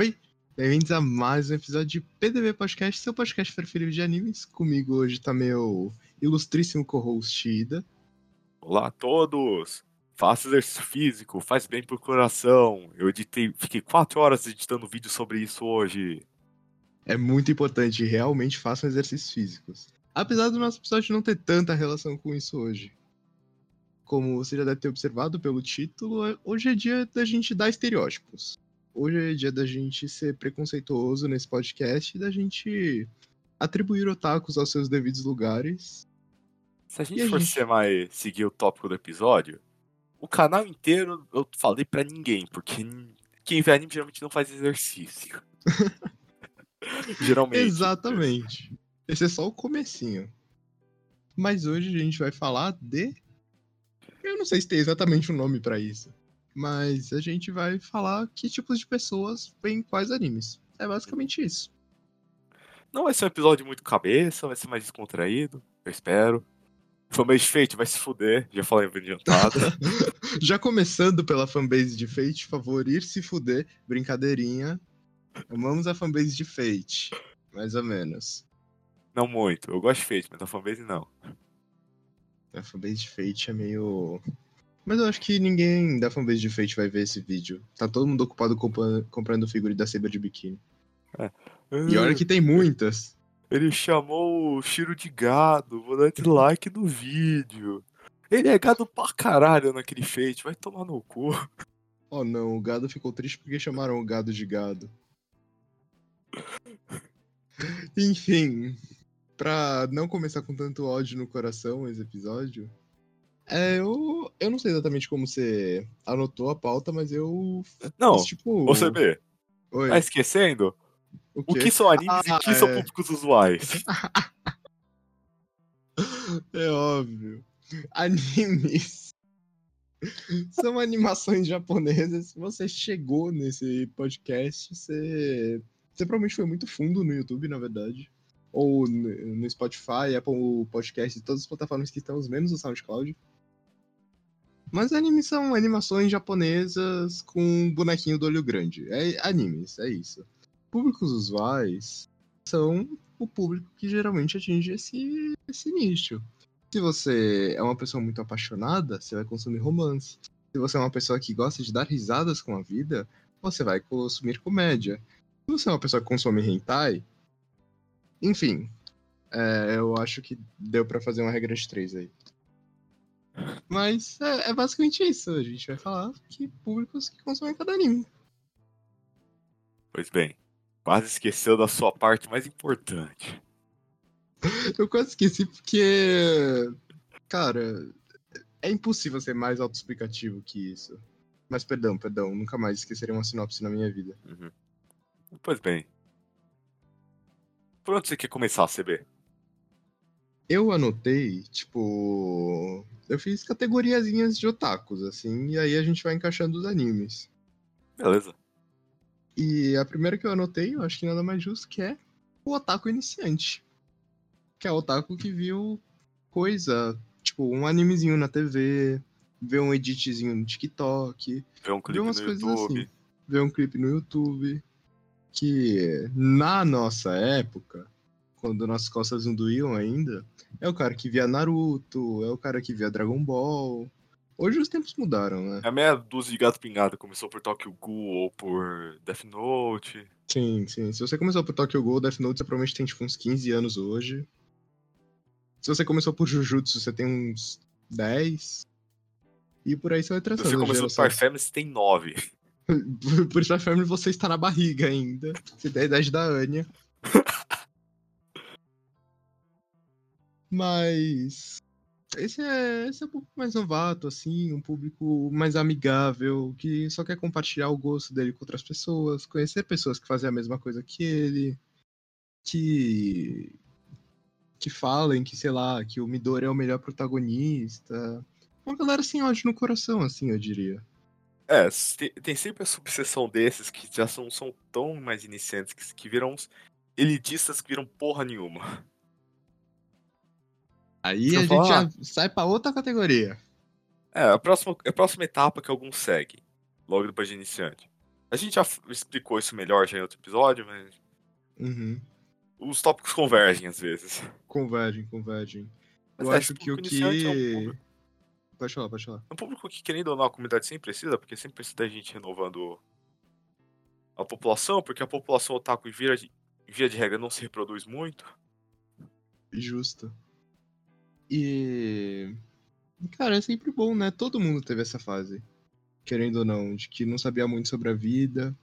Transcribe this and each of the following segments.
Oi, bem-vindos a mais um episódio de PDV Podcast, seu podcast preferido de animes. Comigo hoje tá meu ilustríssimo co-host Ida. Olá a todos! Faça exercício físico, faz bem pro coração. Eu editei, fiquei quatro horas editando vídeo sobre isso hoje. É muito importante, realmente façam exercícios físicos. Apesar do nosso episódio não ter tanta relação com isso hoje. Como você já deve ter observado pelo título, hoje é dia da gente dar estereótipos. Hoje é dia da gente ser preconceituoso nesse podcast e da gente atribuir otakus aos seus devidos lugares. Se a gente E a for gente? ser mais seguir o tópico do episódio, o canal inteiro eu falei pra ninguém, porque quem vê anime geralmente não faz exercício. geralmente. Exatamente. Esse é só o comecinho. Mas hoje a gente vai falar de. Eu não sei se tem exatamente um nome pra isso. Mas a gente vai falar que tipos de pessoas veem quais animes. É basicamente isso. Não vai ser um episódio muito cabeça, vai ser mais descontraído, eu espero. Fanbase Fate vai se fuder, já falei adiantado. Já começando pela fanbase de Fate, favor, ir se fuder, brincadeirinha. Amamos a fanbase de Fate, mais ou menos. não muito, eu gosto de Fate, mas a fanbase não. A fanbase de Fate é meio. Mas eu acho que ninguém da fanbase de Fate vai ver esse vídeo. Tá todo mundo ocupado compa- comprando figura da Saber de biquíni. E olha que tem muitas. Ele chamou o Shiro de gado, vou dar like no vídeo. Ele é gado pra caralho naquele Fate, vai tomar no cu. Oh não, o gado ficou triste porque chamaram o gado de gado. Enfim, pra não começar com tanto ódio no coração esse episódio, é, eu, eu não sei exatamente como você anotou a pauta, mas eu Não, fiz, tipo. ô CB, Oi, tá esquecendo? o O que são animes e Ah, o que são é. públicos usuais? É óbvio. Animes são animações japonesas. Se você chegou nesse podcast, você, você provavelmente foi muito fundo no YouTube, na verdade. Ou no Spotify, Apple Podcast e todas as plataformas que estão, menos o SoundCloud. Mas animes são animações japonesas com um bonequinho do olho grande. É animes, é isso. Públicos usuais são o público que geralmente atinge esse, esse nicho. Se você é uma pessoa muito apaixonada, você vai consumir romance. Se você é uma pessoa que gosta de dar risadas com a vida, você vai consumir comédia. Se você é uma pessoa que consome hentai, enfim, é, eu acho que deu pra fazer uma regra de três aí. Mas é, é basicamente isso. A gente vai falar que públicos que consomem cada anime. Pois bem, quase esqueceu da sua parte mais importante. Eu quase esqueci porque. Cara, é impossível ser mais autoexplicativo que isso. Mas perdão, perdão, nunca mais esquecerei uma sinopse na minha vida. Uhum. Pois bem. Por onde você quer começar, CB? Eu anotei, tipo. Eu fiz categoriazinhas de otakus, assim, e aí a gente vai encaixando os animes. Beleza. E a primeira que eu anotei, eu acho que nada mais justo que é o otaku iniciante. Que é o otaku que viu coisa, tipo, um animezinho na TV, vê um editzinho no TikTok, Vê um clipe no coisas YouTube. assim. Vê um clipe no YouTube. Que na nossa época, quando nossas costas não doíam ainda, é o cara que via Naruto, é o cara que via Dragon Ball. Hoje os tempos mudaram, né? A meia dúzia de gato pingado começou por Tokyo Ghoul ou por Death Note. Sim, sim. Se você começou por Tokyo Ghoul, Death Note, você provavelmente tem tipo uns 15 anos hoje. Se você começou por Jujutsu, você tem uns 10. E por aí você vai Se traçando você a começou por Family, você tem nove. Por Spy Family você está na barriga ainda. Você tem a idade da Anya. Mas. Esse é, esse é um público mais novato, assim, um público mais amigável, que só quer compartilhar o gosto dele com outras pessoas, conhecer pessoas que fazem a mesma coisa que ele, que. que falem que, sei lá, que o Midori é o melhor protagonista. Uma galera sem ódio no coração, assim, eu diria. É, te- tem sempre a subseção desses que já são, são tão mais iniciantes que, que viram uns elitistas que viram porra nenhuma. Aí a gente já sai pra outra categoria. É, a próxima, a próxima etapa que alguns seguem, logo depois de iniciante. A gente já explicou isso melhor já em outro episódio, mas Uhum. os tópicos convergem às vezes. Convergem, convergem. Mas Eu é, acho esse que o iniciante é um que. Pode falar, pode falar. É um público que, querendo ou não, a comunidade sempre precisa, porque sempre precisa da gente renovando a população, porque a população otaku, via de, via de regra, não se reproduz muito. Justo. E. Cara, é sempre bom, né? Todo mundo teve essa fase. Querendo ou não, de que não sabia muito sobre a vida.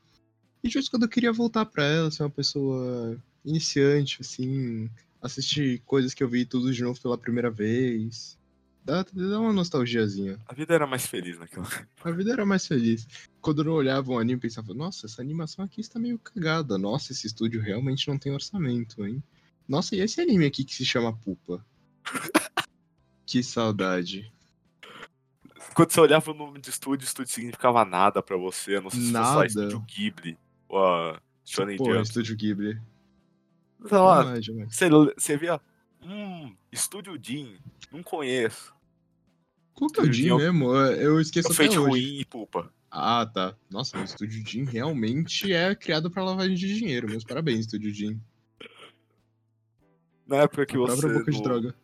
E justo quando eu queria voltar pra ela, ser uma pessoa iniciante, assim, assistir coisas que eu vi tudo de novo pela primeira vez. Dá, dá uma nostalgiazinha. A vida era mais feliz naquela. A vida era mais feliz. Quando eu não olhava um anime, pensava, nossa, essa animação aqui está meio cagada. Nossa, esse estúdio realmente não tem orçamento, hein? Nossa, e esse anime aqui que se chama Pupa? Que saudade. Quando você olhava o nome de estúdio, estúdio significava nada pra você, não sei se fosse lá Nada. estúdio Ghibli ou a Shonen Pô, Jump. Estúdio Ghibli. Sei lá, jamais. você, você via, hum, Estúdio Jin, não conheço. Qual que é o Jin é mesmo? Eu- esqueço É até hoje. Ruim e Pupa. Ah, tá. Nossa, o Estúdio Jin realmente é criado pra lavagem de dinheiro. Meus parabéns, Estúdio Jin. Na época que você. boca de no- droga.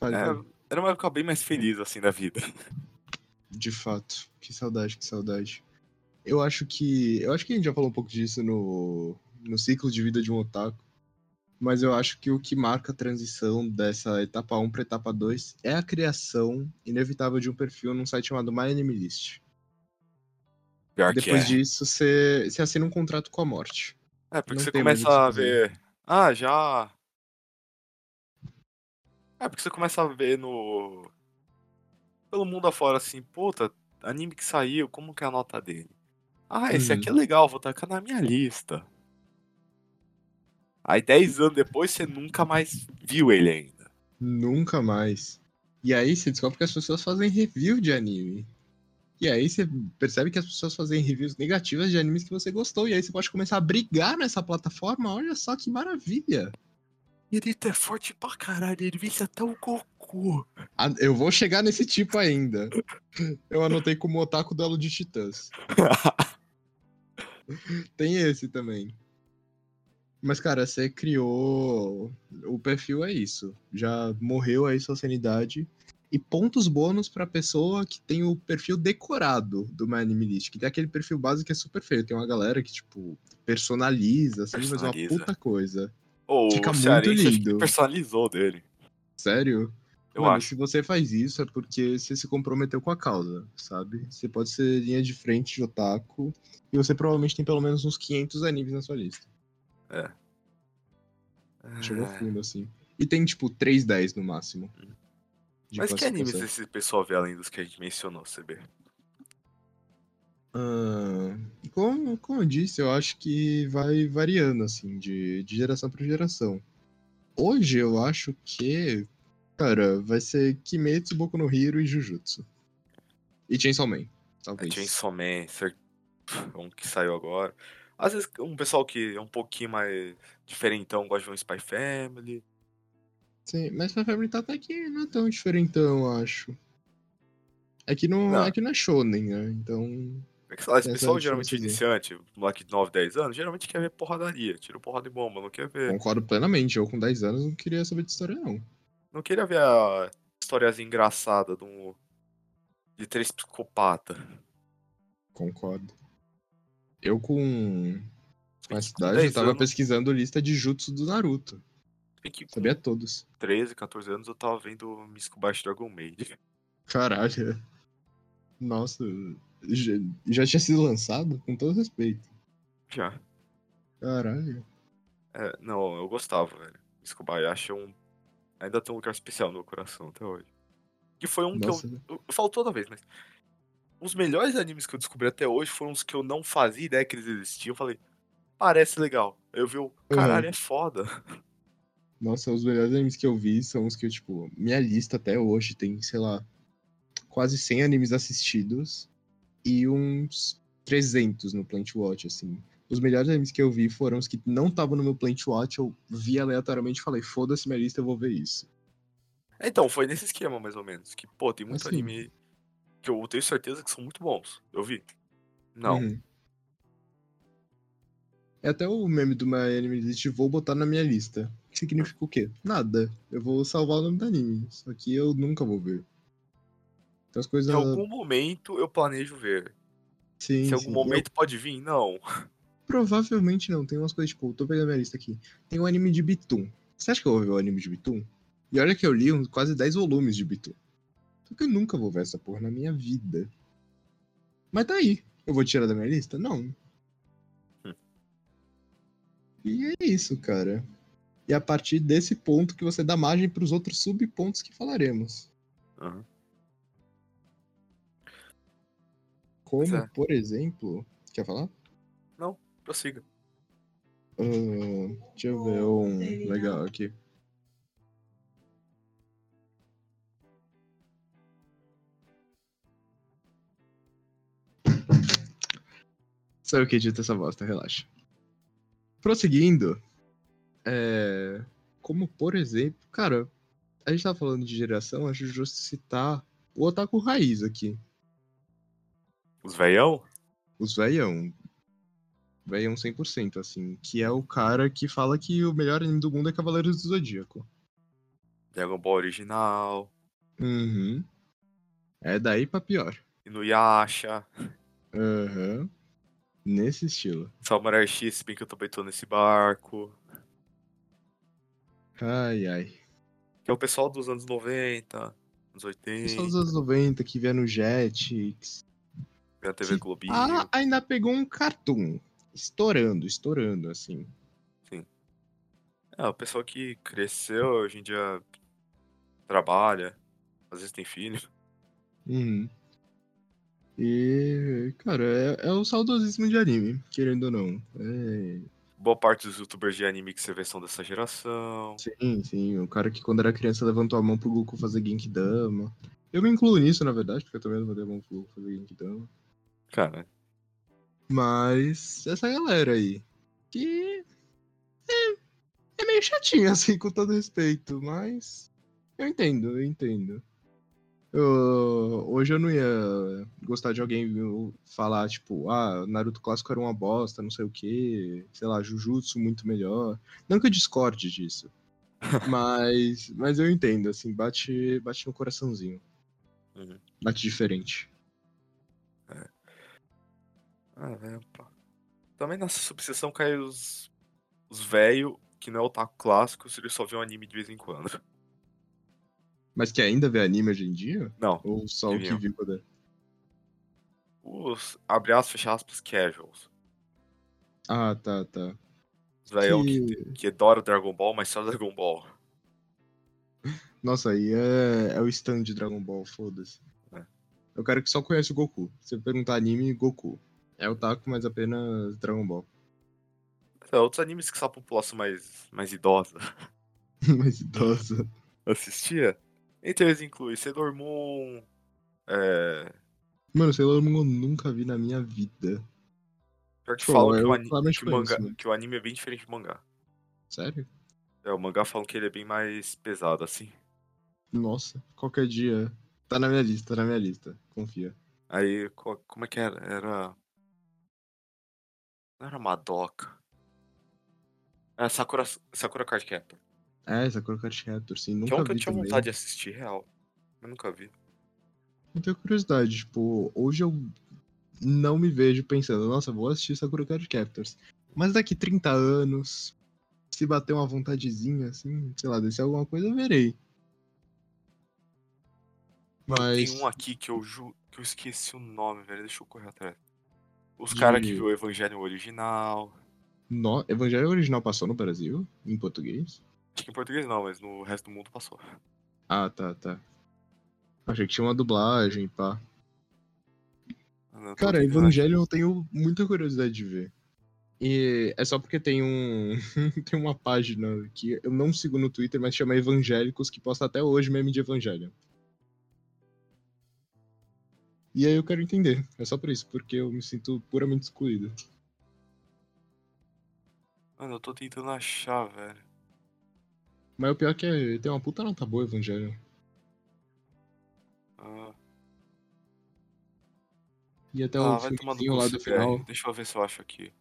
É, era uma época bem mais feliz, assim, da vida. De fato. Que saudade, que saudade. Eu acho que. Eu acho que a gente já falou um pouco disso no, no ciclo de vida de um otaku. Mas eu acho que o que marca a transição dessa etapa 1 pra etapa 2 é a criação inevitável de um perfil num site chamado My Anime List. Pior que Depois é. disso, você você assina um contrato com a morte. É, porque não você começa a ver. Ah, já. É, porque você começa a ver no. Pelo mundo afora assim, puta, anime que saiu, como que é a nota dele? Ah, esse Uhum. aqui é legal, vou tacar na minha lista. Aí 10 anos depois você nunca mais viu ele ainda. Nunca mais. E aí você descobre que as pessoas fazem review de anime. E aí você percebe que as pessoas fazem reviews negativas de animes que você gostou. E aí você pode começar a brigar nessa plataforma. Olha só que maravilha. E ele é forte pra caralho, ele vence até o Goku. Ah, Eu vou chegar nesse tipo ainda. Eu anotei como Otaku Duelo de Titãs. Tem esse também. Mas, cara, você criou. O perfil é isso. Já morreu aí sua sanidade. E pontos bônus pra pessoa que tem o perfil decorado do My Anime List. Que tem aquele perfil básico que é super feio. Tem uma galera que, tipo, personaliza, assim, mas é uma Personaliza. puta coisa. Ou Fica o muito Cearense que lindo. personalizou dele. Sério? Eu Mano, acho. se você faz isso é porque você se comprometeu com a causa, sabe? Você pode ser linha de frente de otaku e você provavelmente tem pelo menos uns 500 animes na sua lista. Chegou É. fundo, assim. E tem, tipo, 310 no máximo. de Mas que animes esse pessoal vê além dos que a gente mencionou, CB? Ah, como, como eu disse, eu acho que vai variando, assim, de, de geração pra geração. Hoje eu acho que, cara, vai ser Kimetsu, Boku no Hero e Jujutsu. E Chainsaw Man, É talvez. Chainsaw Man, cer- um que saiu agora. Às vezes um pessoal que é um pouquinho mais diferentão gosta de um Spy Family. Sim, mas Spy Family tá até que não é tão diferentão, eu acho. É que não, Não. é, que não é shonen, né? Então. É que, sei lá, esse pessoal é geralmente diferençazinha. iniciante, moleque de 9, 10 anos, geralmente quer ver porradaria, tira porrada de bomba, não quer ver. Concordo plenamente. Eu com 10 anos não queria saber de história, não. Não queria ver a historiazinha engraçada de, um, de três psicopatas. Concordo. Eu com. Com essa Com idade, eu 10 tava anos. pesquisando lista de jutsu do Naruto. Que Sabia todos. 13, 14 anos eu tava vendo Miscubite Dragon Maid. Caralho. Nossa. Já, já tinha sido lançado? Com todo respeito. Já. Caralho. É, não, eu gostava, velho. Miscobayashi é um. Ainda tem um lugar especial no meu coração até hoje. Que foi um Nossa. que eu, eu. Eu falo toda vez, mas. Os melhores animes que eu descobri até hoje foram os que eu não fazia ideia que eles existiam. Eu falei, parece legal. Aí eu vi o. Caralho, é foda. Nossa, os melhores animes que eu vi são os que eu, tipo, minha lista até hoje tem, sei lá, quase 100 animes assistidos e uns 300 no Plant Watch, assim. Os melhores animes que eu vi foram os que não estavam no meu Plant Watch, eu vi aleatoriamente e falei, foda-se minha lista, eu vou ver isso. Então, foi nesse esquema, mais ou menos. Que, pô, tem muito Assim. anime que eu tenho certeza que são muito bons. Eu vi. Não. Uhum. É até o meme do My Anime List, vou botar na minha lista. Que significa o quê? Nada. Eu vou salvar o nome do anime. Só que eu nunca vou ver. Então as coisas. Em algum momento eu planejo ver. Sim, Se em algum sim. momento pode vir, não. Eu- Provavelmente não. Tem umas coisas, tipo, tô pegando minha lista aqui. Tem um anime de Bitum. Você acha que eu vou ver o anime de Bitum? E olha que eu li uns quase 10 volumes de Bitum. Só que eu nunca vou ver essa porra na minha vida. Mas tá aí. Eu vou tirar da minha lista? Não. Hum. E é isso, cara. E a partir desse ponto que você dá margem pros outros subpontos que falaremos. Aham. Como, é. por exemplo. Quer falar? Prossiga. Ah, deixa eu ver um legal aqui. Sou eu que edito essa bosta, relaxa. Prosseguindo, é, como por exemplo, cara, a gente tava falando de geração, acho justo citar o Otaku Raiz aqui. Os veião? Os veião. Veião 100%, assim. Que é o cara que fala que o melhor anime do mundo é Cavaleiros do Zodíaco. Dragon Ball original. Uhum. É daí pra pior. Inuyasha. Aham. Nesse estilo. Samurai X, bem que eu também tô nesse barco. Ai, ai. Que é o pessoal dos anos 90, anos Pessoal 80, dos anos 90 que via no Jetix. Na TV Globinho. Ah, ainda pegou um cartoon. Estourando, estourando, assim. É, o pessoal que cresceu, hoje em dia trabalha, às vezes tem filho. Uhum. E, cara, é, é o saudosismo de anime, querendo ou não. É, Boa parte dos youtubers de anime que você vê são dessa geração. Sim, sim. O cara que quando era criança levantou a mão pro Goku fazer Genkidama. Eu me incluo nisso, na verdade, porque eu também levantei a mão pro Goku fazer Genkidama. Cara, Mas essa galera aí, que é, é meio chatinho, assim, com todo respeito, mas eu entendo, eu entendo. Eu- hoje eu não ia gostar de alguém falar, tipo, ah, Naruto clássico era uma bosta, não sei o que, sei lá, Jujutsu muito melhor. Não que eu discorde disso. mas, mas eu entendo, assim, bate, bate no coraçãozinho. Uhum. Bate diferente. Ah. Também nessa subseção cai os, os velho que não é otaku clássico, se ele só vê um anime de vez em quando. Mas que ainda vê anime hoje em dia? Não, Ou só o que viu quando era? os abre aspas, fecha aspas, casuals. Ah, tá, tá. Os velhão que... Que- que adora Dragon Ball, mas só Dragon Ball. Nossa, aí é, é o stand de Dragon Ball, foda-se. É. Eu quero que só conhece o Goku. Se você perguntar anime, Goku. É o Taco, mas apenas Dragon Ball. É, outros animes que só a população mais, mais idosa mais idosa. assistia. Entre eles inclui Sailor Moon, é... Mano, Sailor Moon eu nunca vi na minha vida. Pior que Pô, falam que o, ani- que, o manga- conheço, né? que o anime é bem diferente do mangá. Sério? É, o mangá falam que ele é bem mais pesado, assim. Nossa, qualquer dia. Tá na minha lista, tá na minha lista. Confia. Aí, co- como é que era? Era. Não era Madoka. Era Sakura, Sakura Card Captor. É, Sakura Card Captor, sim. Que Nunca é um que eu tinha também. vontade de assistir, real. Eu nunca vi. Eu tenho curiosidade, tipo, hoje eu não me vejo pensando, nossa, vou assistir Sakura Card Captors. Mas daqui 30 anos, se bater uma vontadezinha, assim, sei lá, descer alguma coisa, eu verei. Mas. tem um aqui que eu ju... que eu esqueci o nome, velho. Deixa eu correr atrás. Os De- caras que viu o Evangelho original. No... Evangelho original passou no Brasil, em português? Acho que em português não, mas no resto do mundo passou. Ah, tá, tá. Achei que tinha uma dublagem, pá. Não Cara, Evangelho eu tenho muita curiosidade de ver. E é só porque tem um tem uma página que eu não sigo no Twitter, mas chama Evangélicos, que posta até hoje meme de Evangelho. E aí eu quero entender. É só por isso, porque eu me sinto puramente excluído. Mano, eu tô tentando achar, velho. Mas o pior é que tem uma puta nota boa Evangelho. Ah. E até Ah, o finalzinho lá do final. Deixa eu ver se eu acho aqui.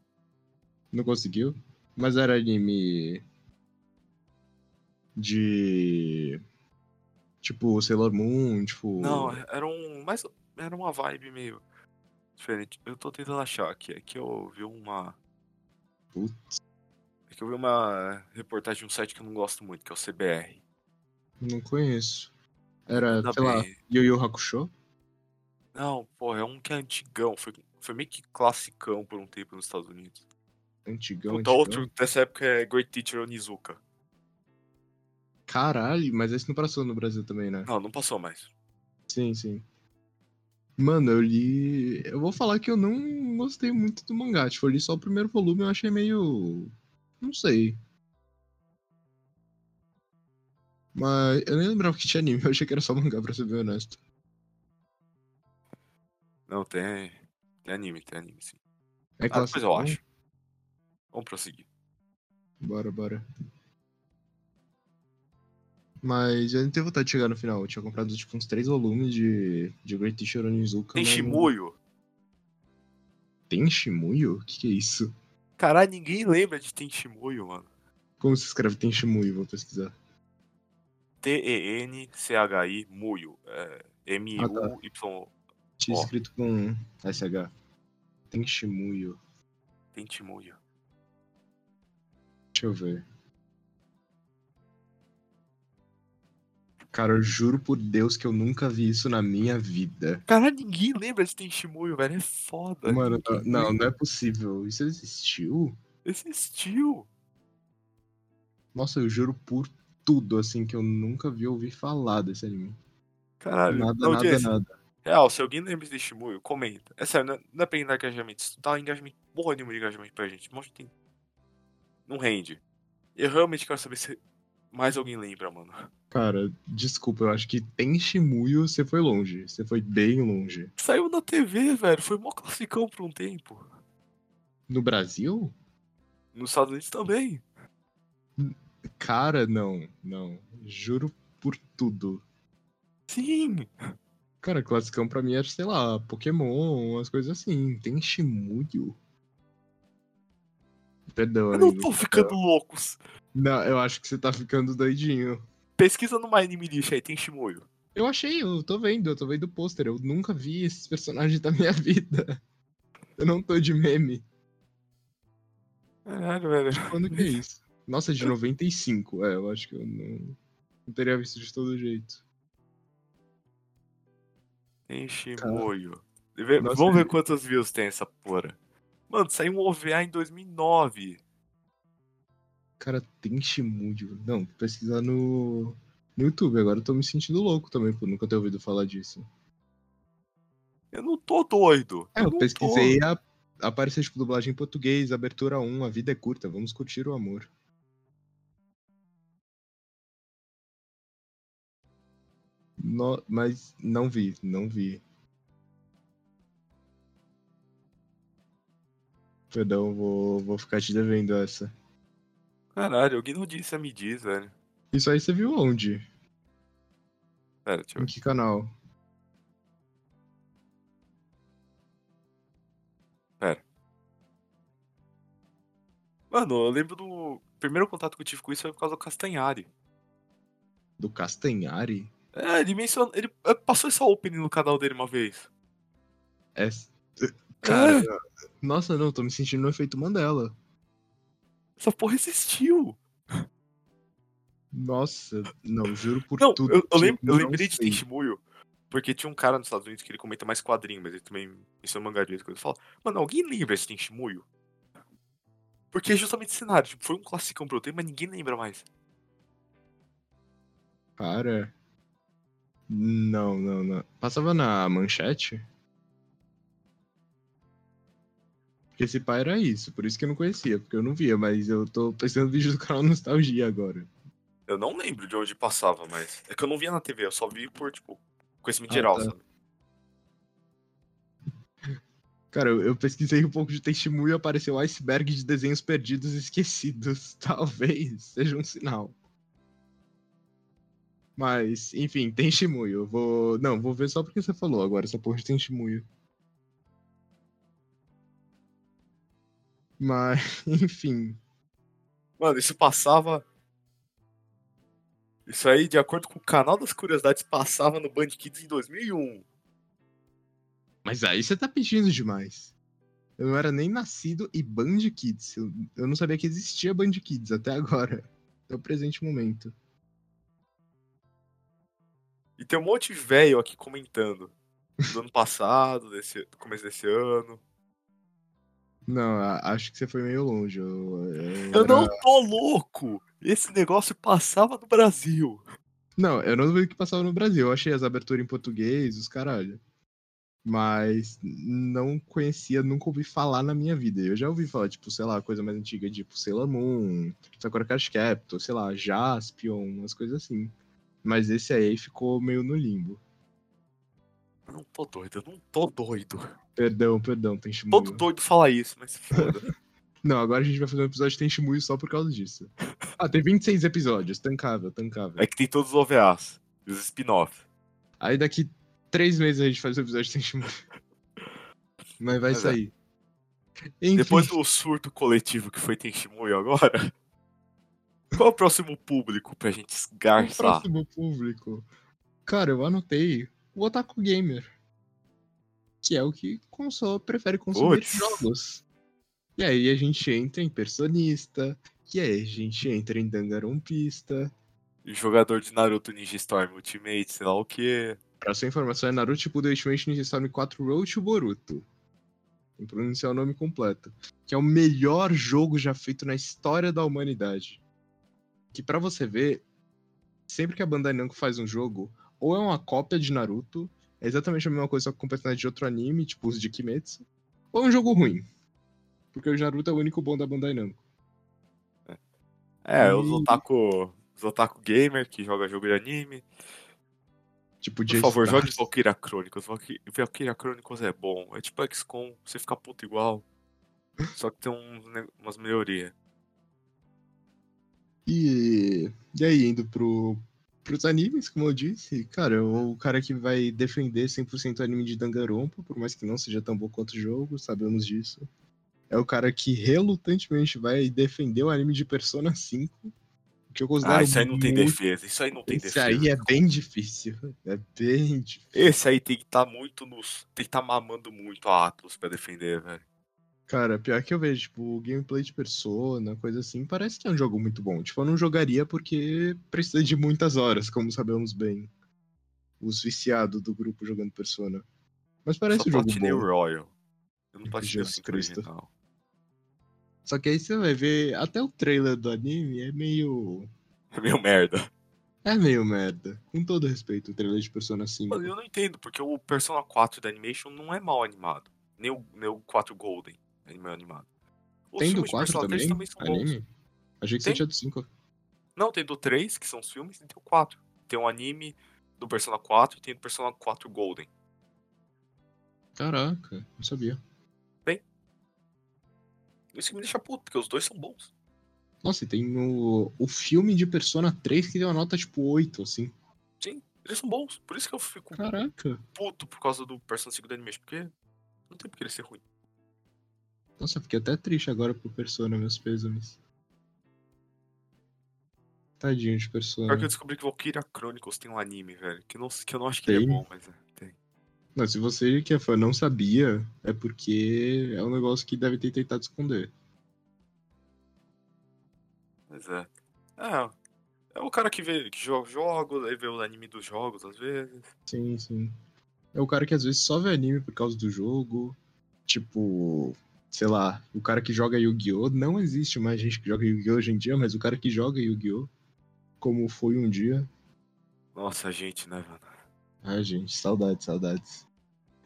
Não conseguiu? Mas era anime. De. Tipo, Sailor Moon, tipo. Não, era um. Mas era uma vibe meio diferente. Eu tô tentando achar aqui. É que eu vi uma. Putz, É que eu vi uma reportagem de um site que eu não gosto muito, que é o CBR. não conheço. Era, Ainda sei lá, bem. Yu Yu Hakusho? Não, pô, é um que é antigão. Foi, foi meio que classicão por um tempo nos Estados Unidos. Antigão, Puta, antigão. outro dessa época é Great Teacher Onizuka. Caralho, mas esse não passou no Brasil também, né? Não, não passou mais. Sim, sim. Mano, eu li. Eu vou falar que eu não gostei muito do mangá. Tipo, eu li só o primeiro volume eu achei meio. Não sei. Mas eu nem lembrava que tinha anime, eu achei que era só mangá, pra ser bem honesto. Não, tem. Tem anime, tem anime, sim. É Ah, depois eu classicão? acho. Vamos prosseguir. Bora, bora. Mas eu não tenho vontade de chegar no final. Eu tinha comprado tipo uns três volumes de, de Great Teacher Onizuka. Tem Shimuyo. Tem Shimuyo? O que, que é isso? Caralho, ninguém lembra de Tem Shimuyo, mano. Como se escreve Tem Shimuyo? Vou pesquisar. T-E-N-C-H-I Muyo. É, M-U-Y. Tinha escrito com SH. Tem Shimuyo. Tem Shimuyo. Deixa eu ver. Cara, eu juro por Deus que eu nunca vi isso na minha vida. Caralho, ninguém lembra de Tem Shimuyo, velho. É foda. Mano, não, lembra. não é possível. Isso existiu? Existiu. Nossa, eu juro por tudo, assim, que eu nunca vi ouvir falar desse anime. Caralho. Nada, não, nada, Jesse, nada. Real, se alguém lembra de Shimuyo, comenta. É sério, não é, não é pra dar engajamento. Isso dá engajamento, porra nenhuma de engajamento pra gente. Mas tem... Não rende. Eu realmente quero saber se mais alguém lembra, mano. Cara, desculpa, eu acho que tem Shimuyo, você foi longe. Você foi bem longe. Saiu na TV, velho. Foi mó classicão por um tempo. No Brasil? Nos Estados Unidos também. Cara, não, não. Juro por tudo. Sim. Cara, classicão pra mim era, sei lá, Pokémon, umas coisas assim. Tem Shimuyo. Perdão, Eu não tô ficando loucos. Não, eu acho que você tá ficando doidinho. Pesquisa no My Anime List aí, tem Shimuyo. Eu achei, eu tô vendo, eu tô vendo o pôster. Eu nunca vi esses personagens da minha vida. Eu não tô de meme. Caralho, velho. Quando que é isso? Nossa, de 95. É, eu acho que eu não, não teria visto de todo jeito. Tem. Vê- Nossa, Vamos ver quantas views tem essa porra. Mano, saiu um OVA em 2009. Cara, tem Shimuyo. Não, pesquisar no, no YouTube. Agora eu tô me sentindo louco também por nunca ter ouvido falar disso. Eu não tô doido. É, eu não pesquisei a apareceu tipo dublagem em português, abertura 1, a vida é curta, vamos curtir o amor. No- mas não vi, não vi. Perdão, vou, vou ficar te devendo essa. Caralho, alguém não disse a me diz, velho. Isso aí você viu onde? Pera, deixa eu Em ver. que canal? Mano, eu lembro do primeiro contato que eu tive com isso foi por causa do Castanhari. Do Castanhari? É, ele mencionou. Ele eh, passou essa opening no canal dele uma vez. É. Cara, nossa, não, tô me sentindo no efeito Mandela. Essa porra existiu. Nossa, não, juro por Não, tudo. eu, eu, que lem- eu lembrei de sei. Tenshimuyo. Porque tinha um cara nos Estados Unidos que ele comenta mais quadrinho, mas ele também menciona mangá de vez em fala, mano, alguém lembra esse Tenshimuyo? Porque é justamente esse cenário. Tipo, foi um classicão pra eu ter, mas ninguém lembra mais. Cara. Não, não, não. Passava na manchete? Esse pai era isso, por isso que eu não conhecia, porque eu não via, mas eu tô pensando no vídeo do canal Nostalgia agora. Eu não lembro de onde passava, mas. É que eu não via na TV, eu só vi por, tipo, conhecimento Ah, geral, tá. sabe? Cara, eu, eu pesquisei um pouco de testemunho e apareceu iceberg de desenhos perdidos e esquecidos. Talvez seja um sinal. Mas, enfim, tem. Eu vou. Não, vou ver só porque você falou agora essa porra de tem Mas, enfim. Mano, isso passava. Isso aí, de acordo com o canal das curiosidades, passava no Band Kids em 2001. Mas aí você tá pedindo demais. Eu não era nem nascido e Band Kids. Eu, eu não sabia que existia Band Kids até agora. Até o presente momento. E tem um monte de velho aqui comentando. Do ano passado, desse, do começo desse ano. Não, acho que você foi meio longe. Eu, eu Eu era- não tô louco! Esse negócio passava no Brasil. Não, eu não vi que passava no Brasil. Eu achei as aberturas em português, os caralho. Mas não conhecia, nunca ouvi falar na minha vida. Eu já ouvi falar, tipo, sei lá, coisa mais antiga, tipo Sailor Moon, Sakura Card Captor, sei lá, Jaspion, umas coisas assim. Mas esse aí ficou meio no limbo. Eu não tô doido, eu não tô doido. Perdão, perdão, tem. Todo doido fala isso, mas foda. Não, agora a gente vai fazer um episódio de Tem Shimuyo só por causa disso. Ah, tem 26 episódios, tancável, tancável. é que tem todos os OVAs. e Os spin-off. Aí daqui três meses a gente faz o episódio de Tem Shimuyo. Mas vai Mas é. sair. Enfim. Depois do surto coletivo que foi Tenshimuyo agora. Qual é o próximo público pra gente O esgarçar? próximo público. Cara, eu anotei o Otaku Gamer. Que é o que console, prefere consumir Puts. jogos. E aí a gente entra em personista. E aí a gente entra em Dangarompista. Jogador de Naruto Ninja Storm Ultimate, sei lá o que. Pra sua informação, é Naruto Shippuden Ultimate Ninja Storm 4 Road to Boruto. Em pronunciar o nome completo. Que é o melhor jogo já feito na história da humanidade. Que pra você ver, sempre que a Bandai Namco faz um jogo, ou é uma cópia de Naruto, é exatamente a mesma coisa com personagem de outro anime, tipo os de Kimetsu, ou é um jogo ruim. Porque o Naruto é o único bom da Bandai Namco. É, E- os otaku. Os otaku gamer que joga jogo de anime. Tipo, Por favor, Stars. jogue Valkyria Chronicles. Valky- Valkyria Chronicles é bom. É tipo XCOM, você fica puto igual. Só que tem ne- umas melhorias. E, e aí, indo pro, pros animes, como eu disse, cara, o cara que vai defender 100% o anime de Danganronpa, por mais que não seja tão bom quanto o jogo, sabemos disso. É o cara que relutantemente vai defender o anime de Persona 5, que eu considero Ah, isso aí não tem muito- defesa. Isso aí não tem Esse defesa. aí é bem difícil. É bem difícil. Esse aí tem que estar muito nos. Tem que estar mamando muito a Atlas pra defender, velho. Cara, pior que eu vejo, tipo, o gameplay de Persona, coisa assim, parece que é um jogo muito bom. Tipo, eu não jogaria porque precisa de muitas horas, como sabemos bem. Os viciados do grupo jogando Persona. Mas parece Só um jogo platinei o bom. Royal. Eu não platinei o Jesus 5 Cristo. original. Só que aí você vai ver, até o trailer do anime é meio. É meio merda. É meio merda. Com todo respeito, o trailer de Persona 5. Mano, eu não entendo, porque o Persona 4 da Animation não é mal animado. Nem o, nem o 4 Golden é mal animado. Os Tem do filmes de 4 Persona 3 também? também são bons. Anime? Achei que Tem? você tinha do 5. Não, tem do 3, que são os filmes, e tem o 4. Tem um anime do Persona 4 e tem do Persona 4 Golden. Caraca, não sabia. Isso que me deixa puto, porque os dois são bons. Nossa, e tem o, o filme de Persona 3 que tem uma nota tipo 8, assim. Sim, eles são bons. Por isso que eu fico Caraca. puto por causa do Persona 5 da Animation, porque não tem porque ele ser ruim. Nossa, fiquei até triste agora por Persona, meus pêsames. Tadinho de Persona. Pior que eu descobri que Valkyria Chronicles tem um anime, velho. Que, não, que eu não acho que é bom, mas é, tem. Não, se você que é fã não sabia, é porque é um negócio que deve ter tentado esconder. Mas é. É. É o cara que vê que joga jogos, aí vê o anime dos jogos às vezes. Sim, sim. É o cara que às vezes só vê anime por causa do jogo. Tipo, sei lá, o cara que joga Yu-Gi-Oh! Não existe mais gente que joga Yu-Gi-Oh! hoje em dia, mas o cara que joga Yu-Gi-Oh! Como foi um dia. Nossa, gente, né, mano? Ai, gente, saudades, saudades.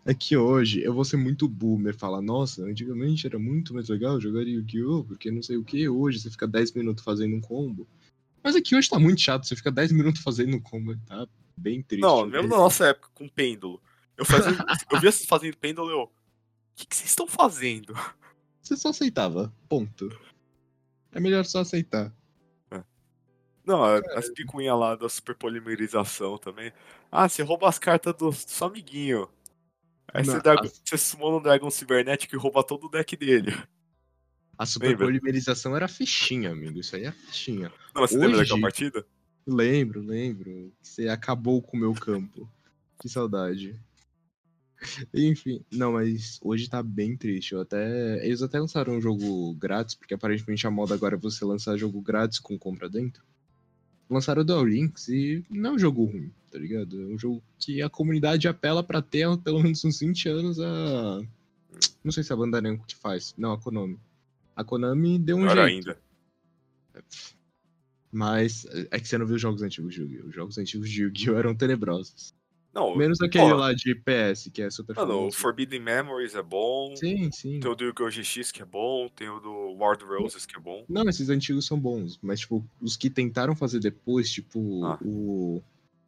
É que hoje eu vou ser muito boomer, falar, nossa, antigamente era muito mais legal jogar Yu-Gi-Oh! Porque não sei o que, hoje você fica 10 minutos fazendo um combo. Mas aqui hoje tá muito chato, você fica 10 minutos fazendo um combo, tá bem triste. Não, mesmo na nossa época, com pêndulo. Eu, fazia, eu via vocês fazendo pêndulo e eu. O que, que vocês estão fazendo? Você só aceitava, ponto. É melhor só aceitar. Não, a- as picuinhas lá da superpolimerização também. Ah, você rouba as cartas do seu amiguinho. Aí Não, você, draga- as- você sumou no Dragon Cibernético e rouba todo o deck dele. A superpolimerização era fichinha, amigo. Isso aí é fichinha. Não, mas você Hoje- lembra daquela partida? Lembro, lembro. Você acabou com o meu campo. Que saudade. Enfim, não, mas hoje tá bem triste. Eu até... Eles até lançaram um jogo grátis, porque aparentemente a moda agora é você lançar jogo grátis com compra dentro. Lançaram o Duel Links e não é um jogo ruim, tá ligado? É um jogo que a comunidade apela pra ter há pelo menos uns 20 anos a. Não sei se é a Bandai Namco que faz. Não, a Konami. A Konami deu um Melhor jeito. ainda. Mas é que você não viu os jogos antigos de Yu-Gi-Oh! Os jogos antigos de Yu-Gi-Oh! eram tenebrosos. Não, Menos aquele Pô. lá de PS, que é super mano, o famoso. Forbidden Memories é bom. Sim, sim. Tem o do Yu-Gi-Oh! GX que é bom. Tem o do Wild Roses que é bom. Não, esses antigos são bons, mas, tipo, os que tentaram fazer depois, tipo, Ah. o.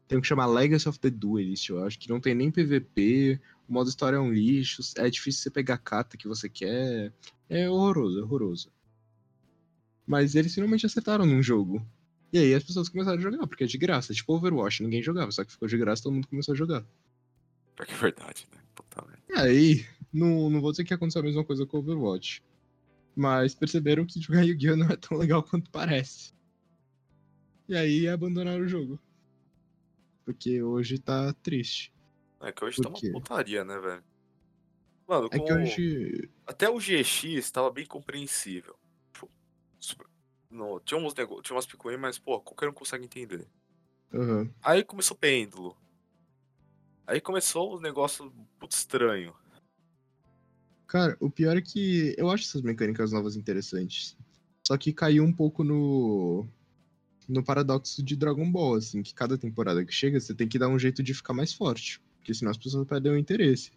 Tem um que chama Legacy of the Duelist, eu acho, que não tem nem PVP, o modo história é um lixo, é difícil você pegar a carta que você quer. É horroroso, é horroroso. Mas eles finalmente acertaram num jogo. E aí as pessoas começaram a jogar, porque é de graça. Tipo Overwatch, ninguém jogava, só que ficou de graça todo mundo começou a jogar. Pior que é verdade, né? Puta merda. E aí, não, não vou dizer que aconteceu a mesma coisa com Overwatch. Mas perceberam que jogar Yu-Gi-Oh! não é tão legal quanto parece. E aí abandonaram o jogo. Porque hoje tá triste. É que hoje tá uma putaria, né, velho? Mano, É com... que hoje. até o GX tava bem compreensível. Tipo, não, tinha, uns nego... tinha umas picuinhas, mas, pô, qualquer um consegue entender. Aham. Aí começou o pêndulo. Aí começou os negócios puto estranho. Cara, o pior é que eu acho essas mecânicas novas interessantes. Só que caiu um pouco no. No paradoxo de Dragon Ball, assim, que cada temporada que chega, você tem que dar um jeito de ficar mais forte. Porque senão as pessoas perdem o interesse.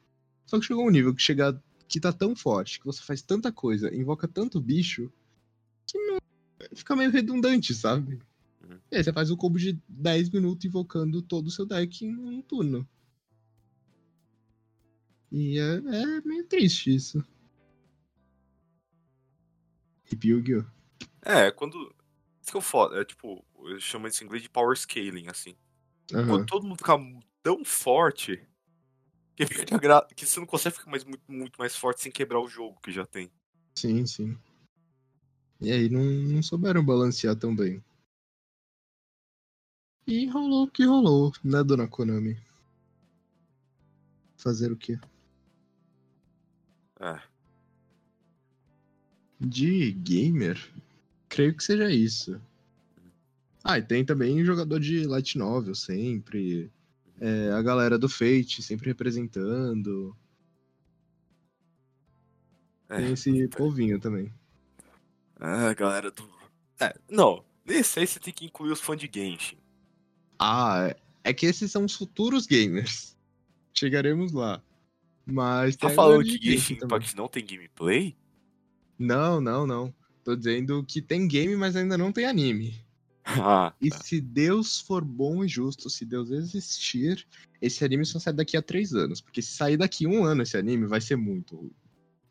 Só que chegou um nível que chega. que tá tão forte, que você faz tanta coisa, invoca tanto bicho, que não. Fica meio redundante, sabe? Uhum. E aí você faz um combo de 10 minutos invocando todo o seu deck em um turno. E é, é meio triste isso. Hip Yu-Gi-Oh! É, quando. Isso que eu foda. É tipo, eu chamo isso em inglês de power scaling, assim. Aham. Quando todo mundo fica tão forte que, fica gra... que você não consegue ficar mais, muito, muito mais forte sem quebrar o jogo que já tem. Sim, sim. E aí não, não souberam balancear tão bem. E rolou o que rolou, né, dona Konami? Fazer o quê? É. De gamer? Creio que seja isso. Ah, e tem também jogador de Light Novel sempre. É, a galera do Fate sempre representando. É, Tem esse povinho também. Ah, galera do. É, não. Nesse aí você tem que incluir os fãs de Genshin. Ah, é- que esses são os futuros gamers. Chegaremos lá. Mas Tá falando que de Genshin. Impact não tem gameplay? Não, não, não. Tô dizendo que tem game, mas ainda não tem anime. Ah, E se Deus for bom e justo, se Deus existir, esse anime só sai daqui a três anos. Porque se sair daqui um ano esse anime, vai ser muito ruim.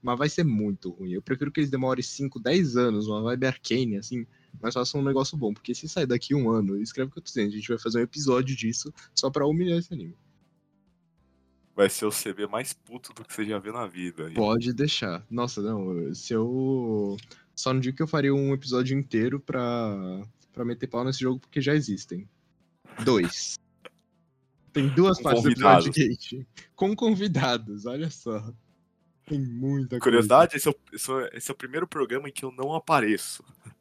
Mas vai ser muito ruim. Eu prefiro que eles demorem 5, 10 anos, uma vibe arcane, assim, mas façam um negócio bom. Porque se sair daqui um ano, escreve o que eu tô dizendo, a gente vai fazer um episódio disso só pra humilhar esse anime. vai ser o CB mais puto do que você já viu na vida. E- Pode deixar. Nossa, não, se eu. Só não digo que eu faria um episódio inteiro pra, pra meter pau nesse jogo, porque já existem. Dois. Tem duas Com partes do. Gate. Com convidados, olha só. Tem muita Curiosidade, esse é, o, esse é- esse é o primeiro programa em que eu não apareço. coisa.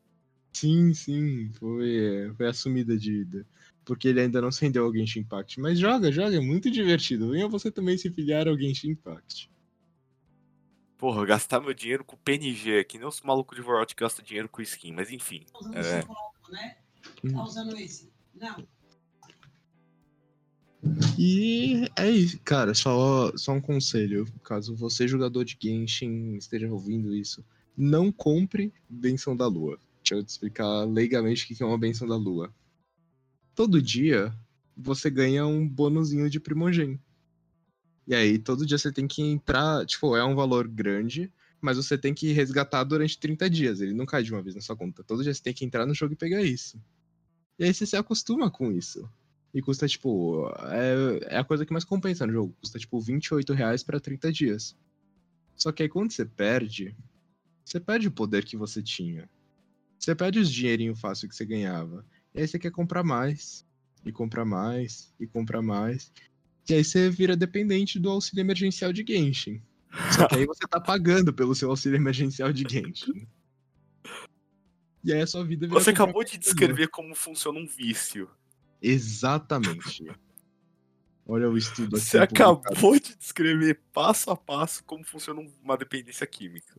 Sim, sim, foi, foi assumida a dívida. Porque ele ainda não se rendeu ao Genshin Impact. Mas joga, joga, é muito divertido. Venha você também se filiar ao Genshin Impact. Porra, gastar meu dinheiro com PNG, que nem os malucos de Overwatch gastam dinheiro com skin, mas enfim. Tá usando É. esse copo, né? Tá usando esse. Não. E é isso, cara, só, só um conselho, caso você, jogador de Genshin, esteja ouvindo isso, não compre Benção da Lua. Deixa eu te explicar leigamente o que é uma Benção da Lua. Todo dia, você ganha um bônusinho de Primogen. E aí, todo dia você tem que entrar, tipo, é um valor grande, mas você tem que resgatar durante 30 dias, ele não cai de uma vez na sua conta. Todo dia você tem que entrar no jogo e pegar isso. E aí você se acostuma com isso. E custa, tipo, é, é a coisa que mais compensa no jogo. Custa, tipo, 28 reais pra 30 dias. Só que aí quando você perde, Você perde o poder que você tinha. Você perde os dinheirinho fácil que você ganhava. E aí você quer comprar mais. E comprar mais. E comprar mais. E aí você vira dependente do auxílio emergencial de Genshin. Só que aí você tá pagando pelo seu auxílio emergencial de Genshin. E aí a sua vida vira Você acabou de descrever como funciona um vício. Exatamente. Olha o estudo aqui. Você publicado. acabou de descrever passo a passo como funciona uma dependência química.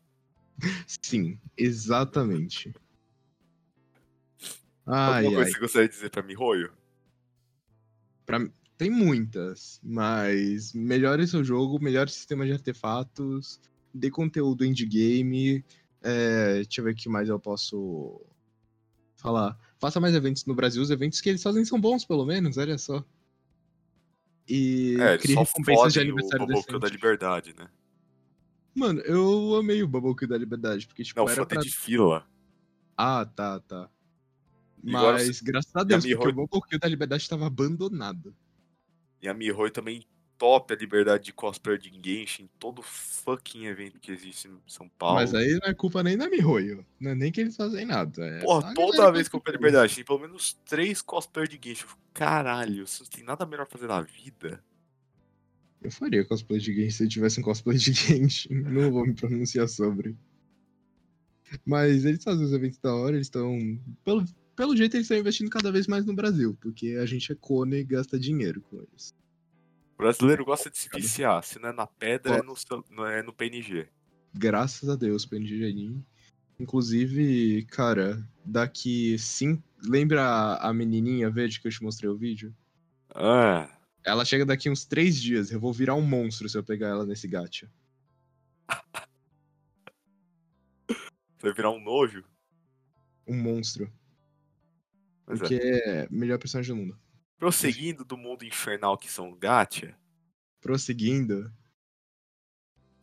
Sim, exatamente. Ai, Alguma coisa ai. que você gostaria de dizer pra mim, Roio? Pra- Tem muitas, mas melhore seu jogo, melhore sistema de artefatos, dê conteúdo endgame. É, deixa eu ver o que mais eu posso falar. Faça mais eventos no Brasil, os eventos que eles fazem são bons, pelo menos, olha só. E É, só recompensas de fodem o aniversário Boboku da liberdade, né? Mano, eu amei o Bubble Kill da Liberdade, porque, tipo, Não, era pra... de fila. Ah, tá, tá. Mas, graças a Deus, Mihoi- porque o Bubble Kill da Liberdade estava abandonado. E a Mihoi também top a liberdade de cosplayer de Genshin em todo fucking evento que existe em São Paulo. Mas aí não é culpa nem da Mihoyo. Não é nem que eles fazem nada. É Porra, toda vez que eu pego liberdade, tem pelo menos três cosplayers de Genshin. Eu fico, caralho, vocês não tem nada melhor pra fazer na vida. Eu faria cosplay de Genshin se eu tivesse um cosplay de Genshin. Não vou me pronunciar sobre. Mas eles fazem os eventos da hora, eles estão. Pelo, pelo jeito, eles estão investindo cada vez mais no Brasil, porque a gente é cone e gasta dinheiro com eles. Brasileiro gosta de se viciar. Se não é na pedra, é no, é no PNG. Graças a Deus, PNG Anime. Inclusive, cara, daqui sim. Lembra a, a menininha verde que eu te mostrei o vídeo? Ah, Ela chega daqui uns três dias. Eu vou virar um monstro se eu pegar ela nesse gacha. você vai virar um nojo. Um monstro. Pois é. Porque é melhor personagem do mundo. Prosseguindo do mundo infernal que são gacha, Prosseguindo.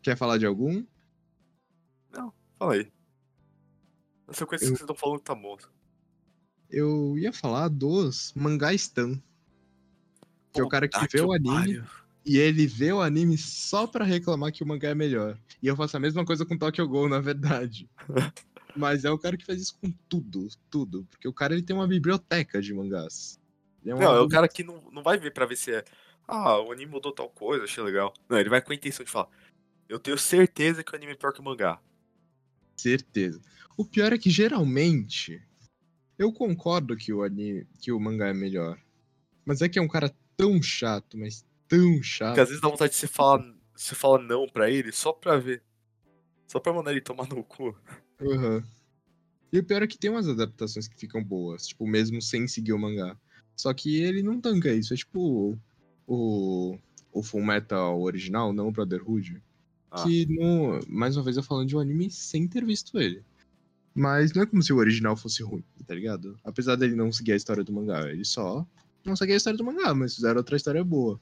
Quer falar de algum? fala aí. Na sequência Eu- que vocês estão falando tá bom. Eu ia falar dos mangá Stan. Que é o cara que Puta vê o anime e ele vê o anime só pra reclamar que o mangá é melhor. E eu faço a mesma coisa com Tokyo Ghoul, na verdade. Mas é o cara que faz isso com tudo, tudo. Porque o cara ele tem uma biblioteca de mangás. Uma Não, é o cara que não, não vai ver pra ver se é. Ah, o anime mudou tal coisa, achei legal. Não, ele vai com a intenção de falar. Eu tenho certeza que o anime é pior que o mangá. Certeza. O pior é que geralmente eu concordo que o anime, que o mangá é melhor. Mas é que é um cara tão chato, mas tão chato. Porque às vezes dá vontade de você falar, você fala não pra ele só pra ver. Só pra mandar ele tomar no cu. Aham. E o pior é que tem umas adaptações que ficam boas, tipo, mesmo sem seguir o mangá. Só que ele não tanca isso. É tipo o, o Full Metal original, não o Brotherhood. Ah. Que, no, mais uma vez, eu falando de um anime sem ter visto ele. Mas não é como se o original fosse ruim, tá ligado? Apesar dele não seguir a história do mangá. Ele só não seguia a história do mangá, mas fizeram outra história boa.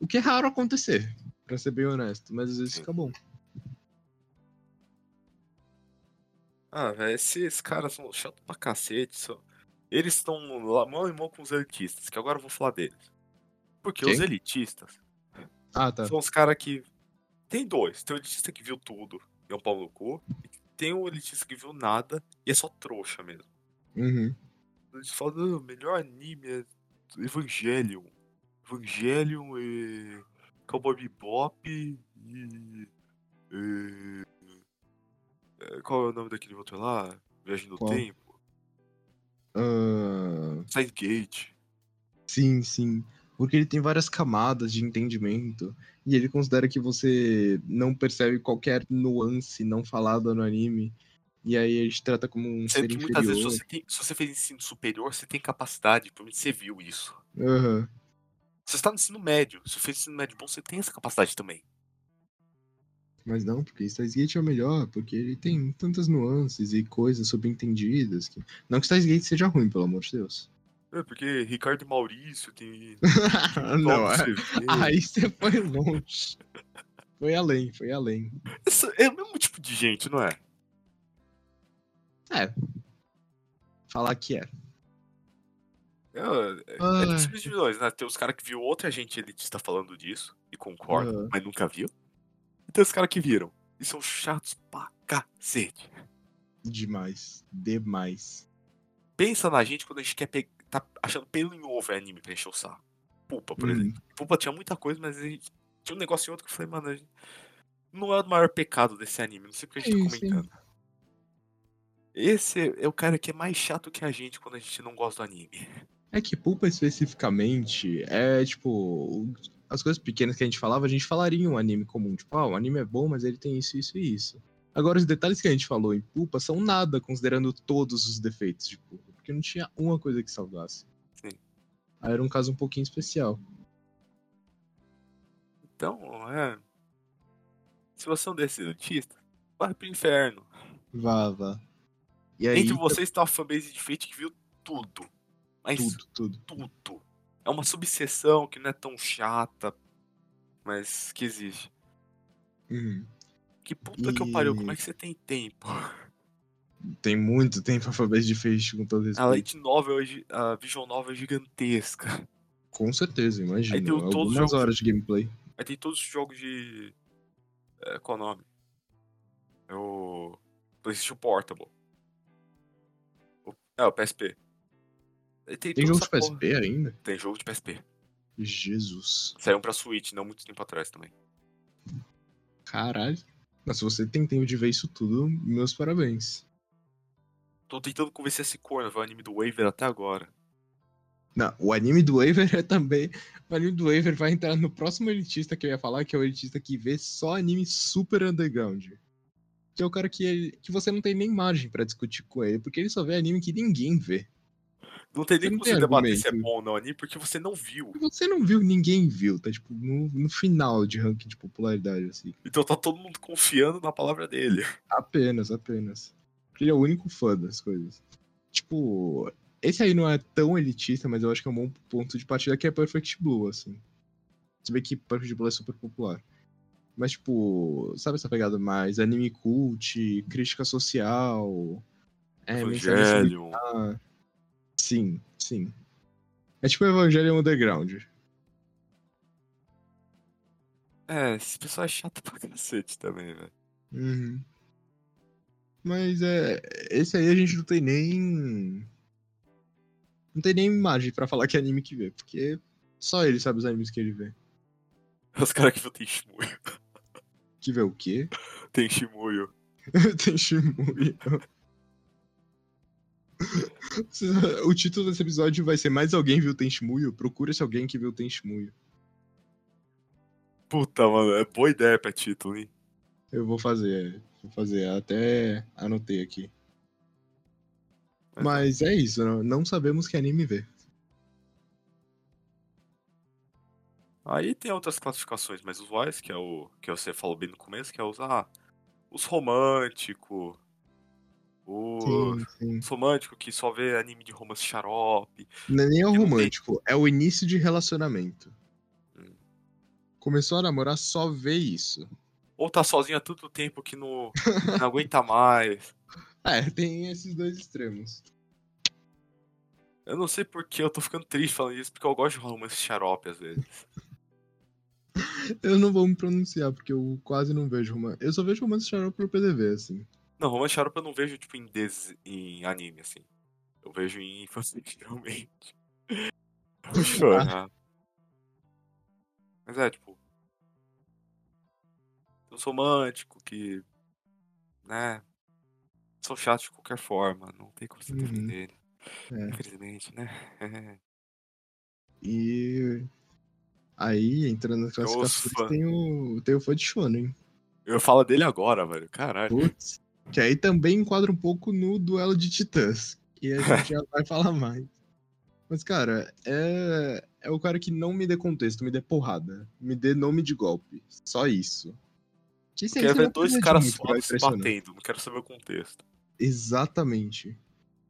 O que é raro acontecer, pra ser bem honesto. Mas às vezes Sim. fica bom. Ah, velho, esses caras são chatos pra cacete. São... Eles estão mão em mão com os elitistas, que agora eu vou falar deles. Porque Quem? os elitistas Ah, tá. são os caras que. Tem dois. Tem o elitista que viu tudo e é um pau no cu. E tem o elitista que viu nada e é só trouxa mesmo. Uhum. Eles falam, "Não, o melhor anime é Evangelion. Evangelion e. Cowboy Bebop e. e- é, Qual é o nome daquele outro lá? Viagem no Qual? Tempo? Ah, Side Gate. Sim, sim. Porque ele tem várias camadas de entendimento. E ele considera que você não percebe qualquer nuance não falada no anime. E aí ele te trata como um ser Sendo que muitas vezes inferior. você tem, se você fez ensino superior, você tem capacidade, provavelmente você viu isso. Se você está no ensino médio, se você fez ensino médio bom, você tem essa capacidade também. Mas não, porque Steins Gate é o melhor, porque ele tem tantas nuances e coisas subentendidas. Que... Não que Steins Gate seja ruim, pelo amor de Deus. É, porque Ricardo e Maurício tem. não, é... Aí você foi longe. Foi além, foi além. Essa- é o mesmo tipo de gente, não é? É. Falar que é. É, é, é Ah. de divisões, né? Tem os caras que viu outra gente elitista falando disso e concorda, mas nunca viu. E tem os caras que viram. E são chatos pra cacete. Demais. Demais. Pensa na gente quando a gente quer pe... tá achando pelo em ovo é anime pra encher o saco. Pulpa, por Hum. exemplo. Pulpa tinha muita coisa, mas a gente... tinha um negócio em outro que eu falei, mano, gente... não é o maior pecado desse anime, não sei porque a gente tá Sim, sim. comentando. Esse é o cara que é mais chato que a gente quando a gente não gosta do anime. É que Pulpa especificamente é tipo. As coisas pequenas que a gente falava, a gente falaria em um anime comum. Tipo, ah, o anime é bom, mas ele tem isso, isso e isso. Agora, os detalhes que a gente falou em Pulpa são nada, considerando todos os defeitos de Pulpa. Porque não tinha uma coisa que salvasse. Sim. Aí era um caso um pouquinho especial. Então, é. Se você é um desses elitista, vai pro inferno. Vá, vá. E aí, Entre vocês tá uma fanbase de Fate que viu tudo. Mas tudo, tudo. tudo. É uma subseção que não é tão chata, mas que existe. Uhum. Que puta que eu pariu, E- como é que você tem tempo? Tem muito tempo a fanbase de Face com todo esse. A Light Novel, é a Vision Novel é gigantesca. Com certeza, Aí imagino. tem Algumas jogos- horas de gameplay. Aí tem todos os jogos de. É, qual é o nome? É o. PlayStation Portable. O- É, o PSP. Tem Tem jogo de essa porra. PSP ainda? Tem jogo de PSP. Jesus. Saiu pra Switch, não muito tempo atrás também. Caralho. Mas se você tem tempo de ver isso tudo, meus parabéns. Tô tentando convencer esse corno ver o anime do Waver até agora. Não, o anime do Waver é também. O anime do Waver vai entrar no próximo elitista que eu ia falar, que é o elitista que vê só anime super underground. Que é o cara que, ele- que você não tem nem margem pra discutir com ele, porque ele só vê anime que ninguém vê. Não tem Você nem como você debater se é bom ou não anime, porque você não viu. Você não viu, ninguém viu. Tá tipo no, no final de ranking de popularidade, assim. Então tá todo mundo confiando na palavra dele. Apenas, apenas. Porque ele é o único fã das coisas. Tipo, esse aí não é tão elitista, mas eu acho que é um bom ponto de partida que é Perfect Blue, assim. Se bem que Perfect Blue é super popular. Mas, tipo, sabe essa pegada mais anime cult, crítica social, é, sobre- Evangelion. Ah, sim, sim. É tipo Evangelion Underground. É, esse pessoal é chato pra cacete também, velho. Uhum. Mas é. Esse aí a gente não tem nem. Não tem nem imagem pra falar que é anime que vê, porque só ele sabe os animes que ele vê. Os caras que viu tem Shimuyo. Que vê o quê? Tem Shimuyo. tem Shimuya. O título desse episódio vai ser Mais Alguém Viu Tem Shimuyo? Procura se alguém que viu Tem Shimuyo. Puta, mano, é boa ideia pra título, hein? Eu vou fazer, é, vou fazer, até anotei aqui. Mas é isso, não, não sabemos que anime vê. Aí tem outras classificações mais usuais, que é o que você falou bem no começo, que é os, ah, os românticos. Os, Sim, sim. os românticos que só vê anime de romance xarope. Não é nem o romântico, é o início de relacionamento. Hum. Começou a namorar, só vê isso. Ou tá sozinho há tanto tempo que não, não aguenta mais. É, tem esses dois extremos. Eu não sei porque eu tô ficando triste falando isso, porque eu gosto de romance xarope às vezes. Eu não vou me pronunciar, porque eu quase não vejo romance. Eu só vejo romance xarope pelo PDV, assim. Não, romance xarope eu não vejo, tipo, em, des... em anime, assim. Eu vejo em fanfic, realmente. Vou chorar. Mas é, tipo... Os românticos que... Né... São chatos de qualquer forma, não tem como se Uhum. defender. É. Infelizmente, né? E. Aí, entrando nas classificações, tem o, tem o fã de Shonen. Eu falo dele agora, velho. Caralho. Putz. Que aí também enquadra um pouco no duelo de titãs. E a gente já vai falar mais. Mas, cara, é, é o cara que não me dê contexto, me dê porrada. Me dê nome de golpe. Só isso. Que isso Quero ver dois caras impressionar. batendo, não quero saber o contexto. Exatamente.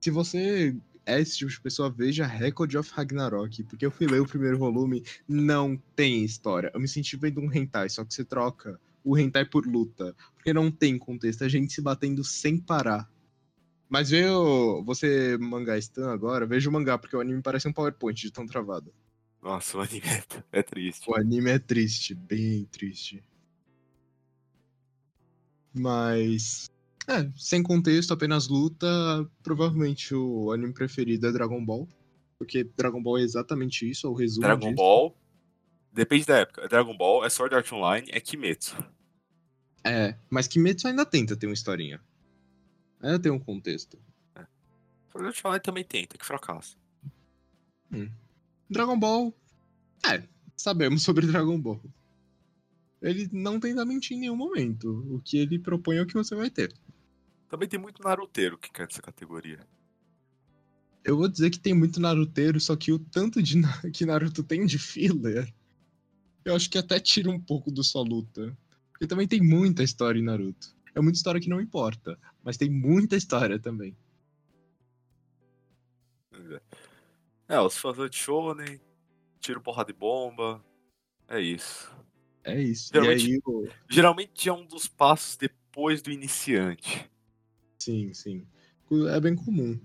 Se você é esse tipo de pessoa, veja Record of Ragnarok, porque eu fui ler o primeiro volume, não tem história. Eu me senti vendo um hentai, só que você troca o hentai por luta, porque não tem contexto, a gente se batendo sem parar. Mas vê o, você mangá stan agora, veja o mangá, porque o anime parece um PowerPoint de tão travado. Nossa, o anime é, é triste. O anime é triste, bem triste. Mas. É, sem contexto, apenas luta. Provavelmente o anime preferido é Dragon Ball. Porque Dragon Ball é exatamente isso, é o resumo. Dragon disso. Ball. Depende da época. É Dragon Ball, é Sword Art Online, é Kimetsu. É, mas Kimetsu ainda tenta ter uma historinha. Ainda tem um contexto. Sword Art Online também tenta, que fracasso. Dragon Ball. É, sabemos sobre Dragon Ball. Ele não tenta mentir em nenhum momento. O que ele propõe é o que você vai ter. Também tem muito Naruteiro que cai nessa categoria. Eu vou dizer que tem muito Naruteiro, só que o tanto de na- que Naruto tem de filler, eu acho que até tira um pouco do sua luta. Porque também tem muita história em Naruto. É muita história que não importa, mas tem muita história também. É, os fãs de Shonen, tiro porrada de bomba. É isso. É isso. Geralmente- aí. Geralmente é um dos passos depois do iniciante. sim, sim. É bem comum.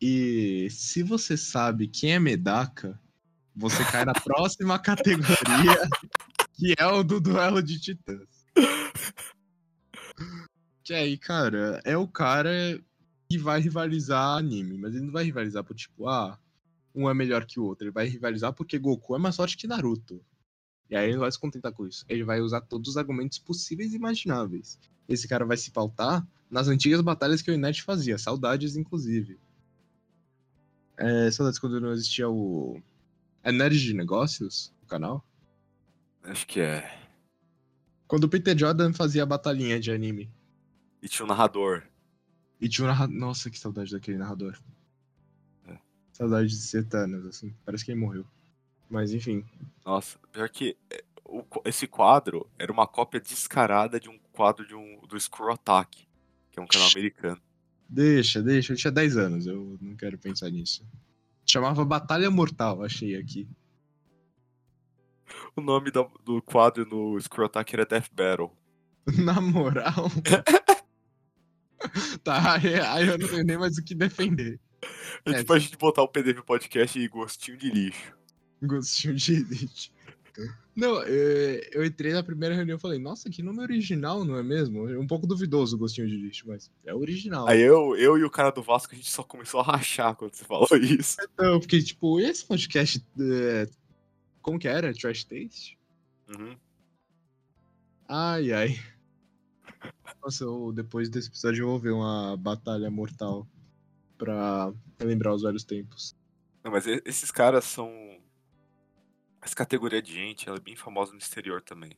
E se você sabe quem é Medaka, você cai na próxima categoria, que é o do duelo de titãs. Que aí, cara, é o cara que vai rivalizar anime, mas ele não vai rivalizar por tipo, ah, um é melhor que o outro. Ele vai rivalizar porque Goku é mais forte que Naruto. E aí ele vai se contentar com isso. Ele vai usar todos os argumentos possíveis e imagináveis. Esse cara vai se pautar nas antigas batalhas que o Inet fazia, saudades, inclusive. É, saudades quando não existia o. É Nerd de Negócios, o canal? Acho que é. Quando o Peter Jordan fazia a batalhinha de anime. E tinha um narrador. E tinha um narrador. Nossa, que saudade daquele narrador. É. Saudade de ser Thanos, assim. Parece que ele morreu. Mas enfim. Nossa, pior que é, esse quadro era uma cópia descarada de um quadro de um, do Screw Attack, que é um canal americano. Deixa, deixa. Eu tinha 10 anos, eu não quero pensar nisso. Chamava Batalha Mortal, achei aqui. O nome da- do quadro no Screw Attack era Death Battle. Na moral. tá, aí aí eu não tenho nem mais o que defender. É, É, tipo a gente botar o PDV Podcast e gostinho de lixo. Gostinho de elite. Não, eu, eu entrei na primeira reunião e falei, nossa, que nome original, não é mesmo? É um pouco duvidoso o gostinho de lixo, mas é original. Aí eu, eu e o cara do Vasco, a gente só começou a rachar quando você falou isso. Não, porque, tipo, e esse podcast. é, Como que era? Trash Taste? Uhum. Ai, ai. Nossa, eu, depois desse episódio eu vou ver uma batalha mortal pra lembrar os velhos tempos. Não, mas esses caras são. Essa categoria de gente, ela é bem famosa no exterior também.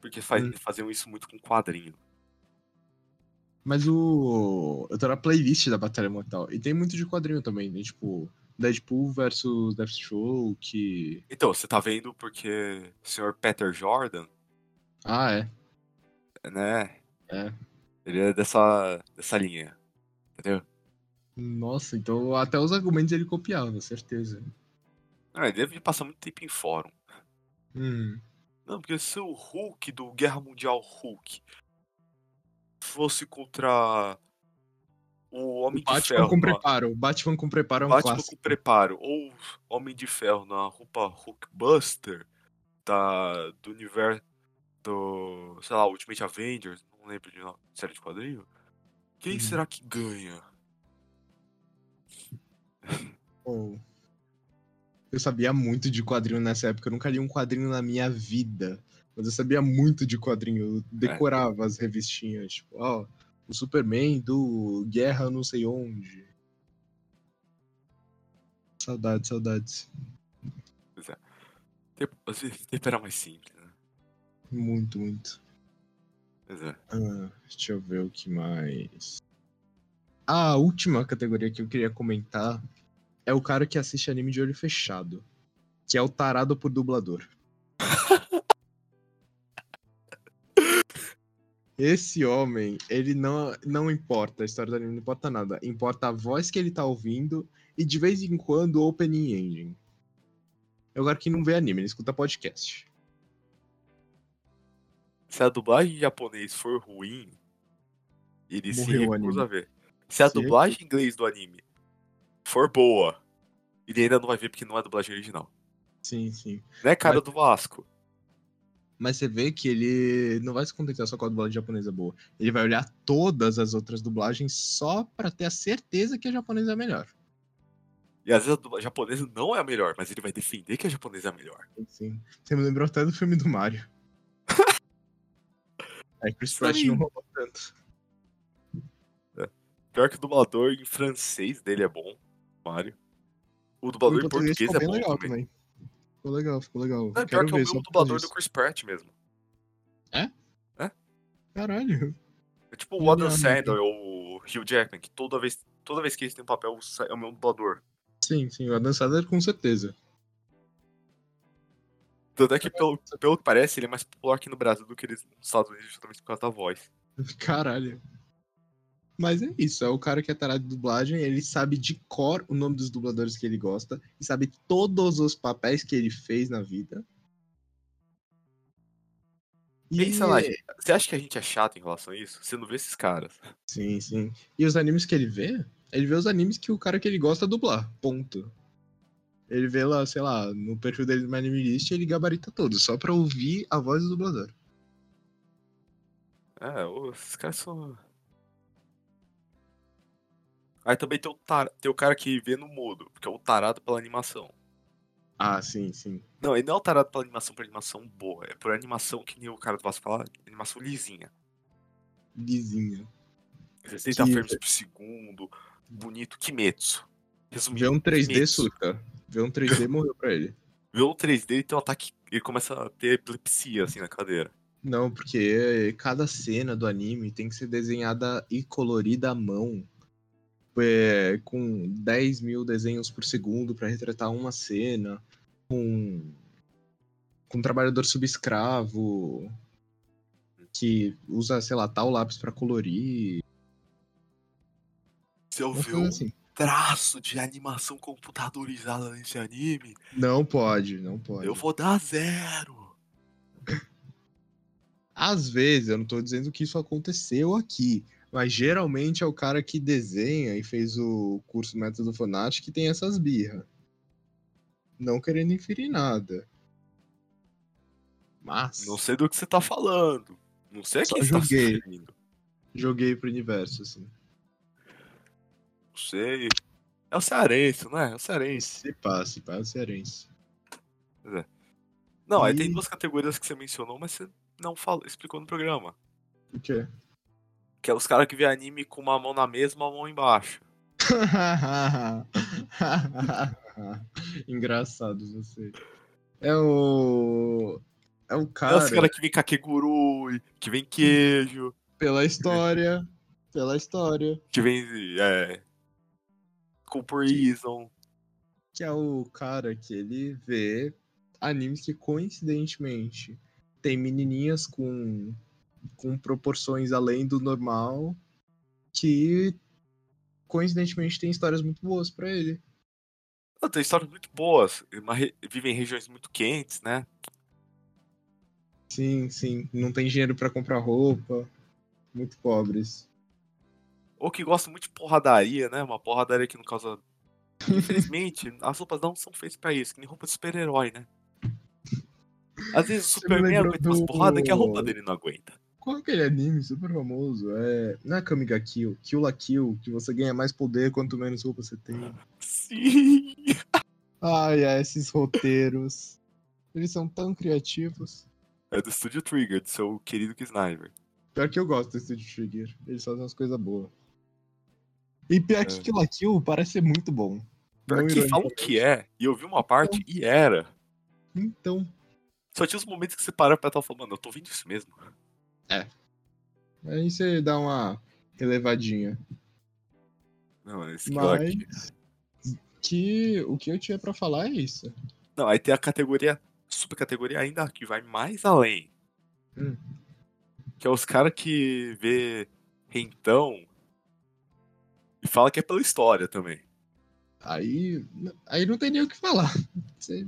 Porque faz, Hum. faziam isso muito com quadrinho. Mas o. Eu tô na playlist da Batalha Mortal. E tem muito de quadrinho também, né? Tipo, Deadpool versus Deathstroke. Então, você tá vendo porque o senhor Peter Jordan, Ah, é. né? É. Ele é dessa, dessa linha. Entendeu? Nossa, então até os argumentos ele copiava, certeza. Ah, ele deve passar muito tempo em fórum. Hum. Não, porque se o Hulk do Guerra Mundial Hulk fosse contra o Homem de Batman Ferro com na- preparo. Batman com preparo é um Batman clássico. com preparo, ou Homem de Ferro na roupa Hulkbuster da, do universo do, sei lá, Ultimate Avengers, não lembro de série de quadrinho. Quem Uhum. será que ganha? Pô. Eu sabia muito de quadrinho nessa época. Eu nunca li um quadrinho na minha vida. Mas eu sabia muito de quadrinho. Eu decorava as revistinhas. Tipo, ó, o Superman do Guerra não sei onde. Saudades, saudades. Tempo, às vezes, tempo era mais simples, né? Muito, muito. Pois é. Ah, deixa eu ver o que mais. Ah, a última categoria que eu queria comentar é o cara que assiste anime de olho fechado. Que é o tarado por dublador. Esse homem, ele não, não importa a história do anime, não importa nada. Importa a voz que ele tá ouvindo e de vez em quando o opening engine. Eu agora que não vê anime, ele escuta podcast. Se a dublagem em japonês for ruim, ele se Morreu o recusa a ver. Se a Se dublagem em inglês do anime for boa, ele ainda não vai ver porque não é a dublagem original. Sim, sim. Né, cara Mas- do Vasco? Mas você vê que ele não vai se contentar só com a dublagem japonesa boa. Ele vai olhar todas as outras dublagens só pra ter a certeza que a japonesa é melhor. E às vezes a japonesa não é a melhor, mas ele vai defender que a japonesa é a melhor. Sim. Você me lembrou até do filme do Mario. Aí Chris Pratt não roubou tanto. Pior que o dublador em francês dele é bom, Mario. O dublador em português ficou é bem bom legal também. Ficou legal, ficou legal. Não, pior Quero que é o mesmo dublador do. Chris Pratt mesmo. Caralho. É tipo o Adam Sandler ou o Hugh Jackman, que toda vez, toda vez que eles têm um papel é o mesmo dublador. Sim, sim, o Adam Sandler com certeza. Tanto é que, pelo, pelo que parece, ele é mais popular aqui no Brasil do que eles nos Estados Unidos, justamente por causa da voz. Caralho. Mas é isso, é o cara que é tarado de dublagem, ele sabe de cor o nome dos dubladores que ele gosta, e sabe todos os papéis que ele fez na vida. E Pensa lá. Você acha que a gente é chato em relação a isso? Você não vê esses caras. Sim, sim. E os animes que ele vê, ele vê os animes que o cara que ele gosta dublar. Ponto. Ele vê lá, sei lá, no perfil dele no Anime List, ele gabarita todos, só pra ouvir a voz do dublador. É, esses caras são. Aí também tem o, tar... tem o cara que vê no mudo, porque é o tarado pela animação. Ah, sim, sim. Não, ele não é o tarado pela animação por animação boa, é por animação que nem o cara do Vasco fala, animação lisinha. Lisinha. 60 Que- frames por segundo, bonito, Kimetsu. Vê Resumindo, um 3D Kimetsu. surta. Vê um 3D morreu pra ele. Vê o 3D e tem um ataque, ele começa a ter epilepsia assim na cadeira. Não, porque cada cena do anime tem que ser desenhada e colorida à mão. É, com 10 mil desenhos por segundo pra retratar uma cena. Com, com um trabalhador subescravo que usa, sei lá, tal lápis pra colorir. Se eu Uma ver coisa um assim. traço de animação computadorizada nesse anime, Não pode, não pode. eu vou dar zero. Às vezes, eu não tô dizendo que isso aconteceu aqui, mas geralmente é o cara que desenha e fez o curso Método Fonat que tem essas birra. Não querendo inferir nada. Mas Não sei do que você tá falando. Não sei a Só quem você tá joguei. referindo. joguei pro universo, assim. Não sei. É o cearense, não é? É o cearense. Se pá, se pá, é o cearense. Não, aí E- tem duas categorias que você mencionou, mas você não falou, explicou no programa. O quê? Que é os caras que vê anime com uma mão na mesa e uma mão embaixo. Engraçado você. É o. É o É cara, os caras que vem kakegurui, que vem queijo, pela história. Pela história. que vem é, com prison. que é o cara que ele vê animes que coincidentemente tem menininhas com, com proporções além do normal que coincidentemente tem histórias muito boas pra ele. Ah, Tem histórias muito boas. re- Vivem em regiões muito quentes, né? Sim, sim, não tem dinheiro pra comprar roupa, muito pobres. Ou que gostam muito de porradaria, né? Uma porradaria que não causa. Infelizmente, as roupas não são feitas pra isso, que nem roupa de super-herói, né? Às vezes o Superman aguenta umas do- porradas que a roupa dele não aguenta. Qual é aquele anime super famoso? É, não é Kamiga Kill, Kill la Kill, que você ganha mais poder quanto menos roupa você tem. Sim! Ai, ai, esses roteiros. Eles são tão criativos. É do Studio Trigger, do seu querido Sniper. Pior que eu gosto desse Studio Trigger. Eles fazem umas coisas boas. E pior que É. Kill la Kill parece ser muito bom. Pior Não que falam que é, e eu vi uma parte e era. Então, Só tinha os momentos que você para pra estar falando, mano, eu tô vendo isso mesmo. Aí você dá uma relevadinha. Não, esse que eu aqui. Mas que o que eu tinha pra falar é isso. Não, aí tem a categoria, subcategoria ainda que vai mais além. Hum. Que é os caras que vê rentão e fala que é pela história também. Aí, aí não tem nem o que falar. Você...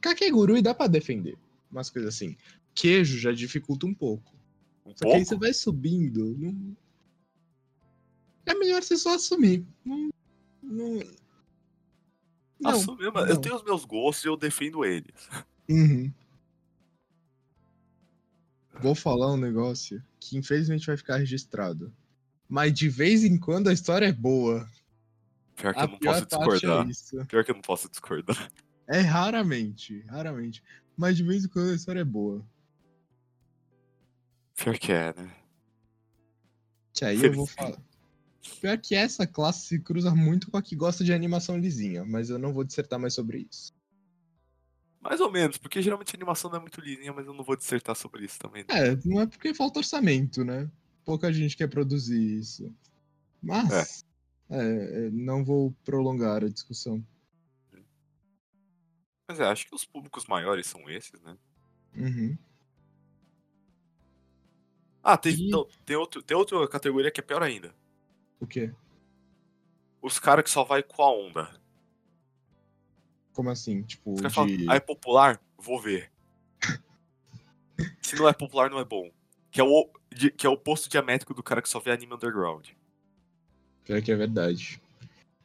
Kakegurui dá pra defender. Umas coisas assim. Queijo já dificulta um pouco. Um Só que aí pouco. você vai subindo. Não... É melhor você só assumir. Não. Não. Não. Mano. não. Eu tenho os meus gostos e eu defendo eles. Uhum. Vou falar um negócio que infelizmente vai ficar registrado. Mas de vez em quando a história é boa. Pior que A eu não posso discordar. é. Pior que eu não posso discordar. É raramente, raramente. Mas de vez em quando a história é boa. Pior que é, né? Que aí eu vou falar. Pior que essa classe se cruza muito com a que gosta de animação lisinha, mas eu não vou dissertar mais sobre isso. Mais ou menos, porque geralmente a animação não é muito lisinha, mas eu não vou dissertar sobre isso também. né? É, não é porque falta orçamento, né? Pouca gente quer produzir isso. Mas, é, é, não vou prolongar a discussão. Mas é, acho que os públicos maiores são esses, né? Uhum. Ah, tem, E- não, tem, outro, tem outra categoria que é pior ainda. O quê? Os caras que só vai com a onda. Como assim? Tipo, de... ah, é popular? Vou ver. Se não é popular, não é bom. Que é o, de- que é o oposto diamétrico do cara que só vê anime underground. Pior que é verdade.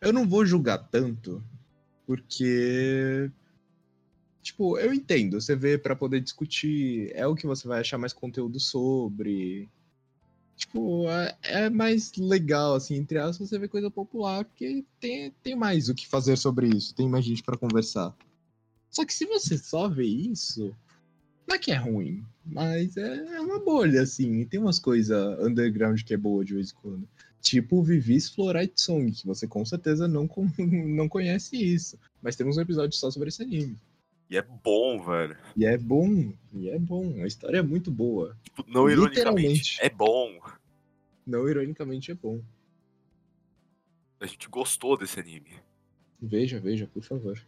Eu não vou julgar tanto, porque. Tipo, eu entendo. Você vê pra poder discutir, é o que você vai achar mais conteúdo sobre. Tipo, é, é mais legal, assim, entre aspas, você vê coisa popular, porque tem, tem mais o que fazer sobre isso, tem mais gente pra conversar. Só que se você só vê isso, não é que é ruim, mas é, é uma bolha, assim. Tem umas coisas underground que é boa de vez em quando. Tipo Vivis Fluorite Song, que você com certeza não, não conhece isso. Mas temos um episódio só sobre esse anime. E é bom, velho. E é bom, e é bom. A história é muito boa. Tipo, não ironicamente. É bom. Não, ironicamente, é bom. A gente gostou desse anime. Veja, veja, por favor.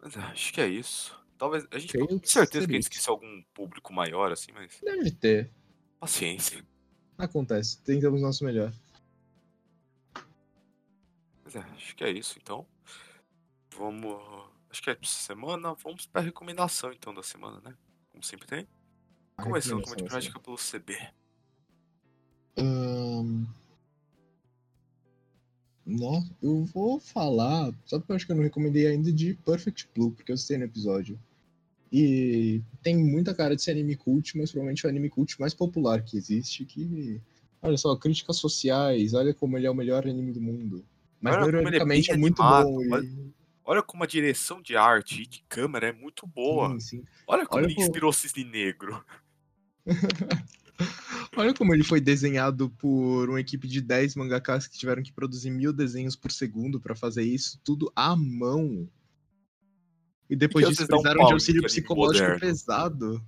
Mas é, acho que é isso. Talvez. A gente que certeza que a gente esqueceu algum público maior, assim, mas. Deve ter. Paciência. Acontece. Tentamos o nosso melhor. Mas é, acho que é isso, então. Vamos. Acho que é semana. Vamos pra recomendação, então, da semana, né? Como sempre tem. A Começando com a de prática pelo CB. Ahn, Nossa, eu vou falar, só porque eu acho que eu não recomendei ainda de Perfect Blue, porque eu citei no episódio. E tem muita cara de ser anime cult, mas provavelmente é o anime cult mais popular que existe, que... Olha só, críticas sociais, olha como ele é o melhor anime do mundo. Mas é ironicamente é, bem muito animado, bom. olha- E... Olha como a direção de arte e de câmera é muito boa. Sim, sim. Olha como Olha ele como- inspirou Cisne Negro. Olha como ele foi desenhado por uma equipe de 10 mangakas que tiveram que produzir mil desenhos por segundo pra fazer isso, tudo à mão. E depois E disso um precisaram pau de auxílio psicológico moderno. pesado.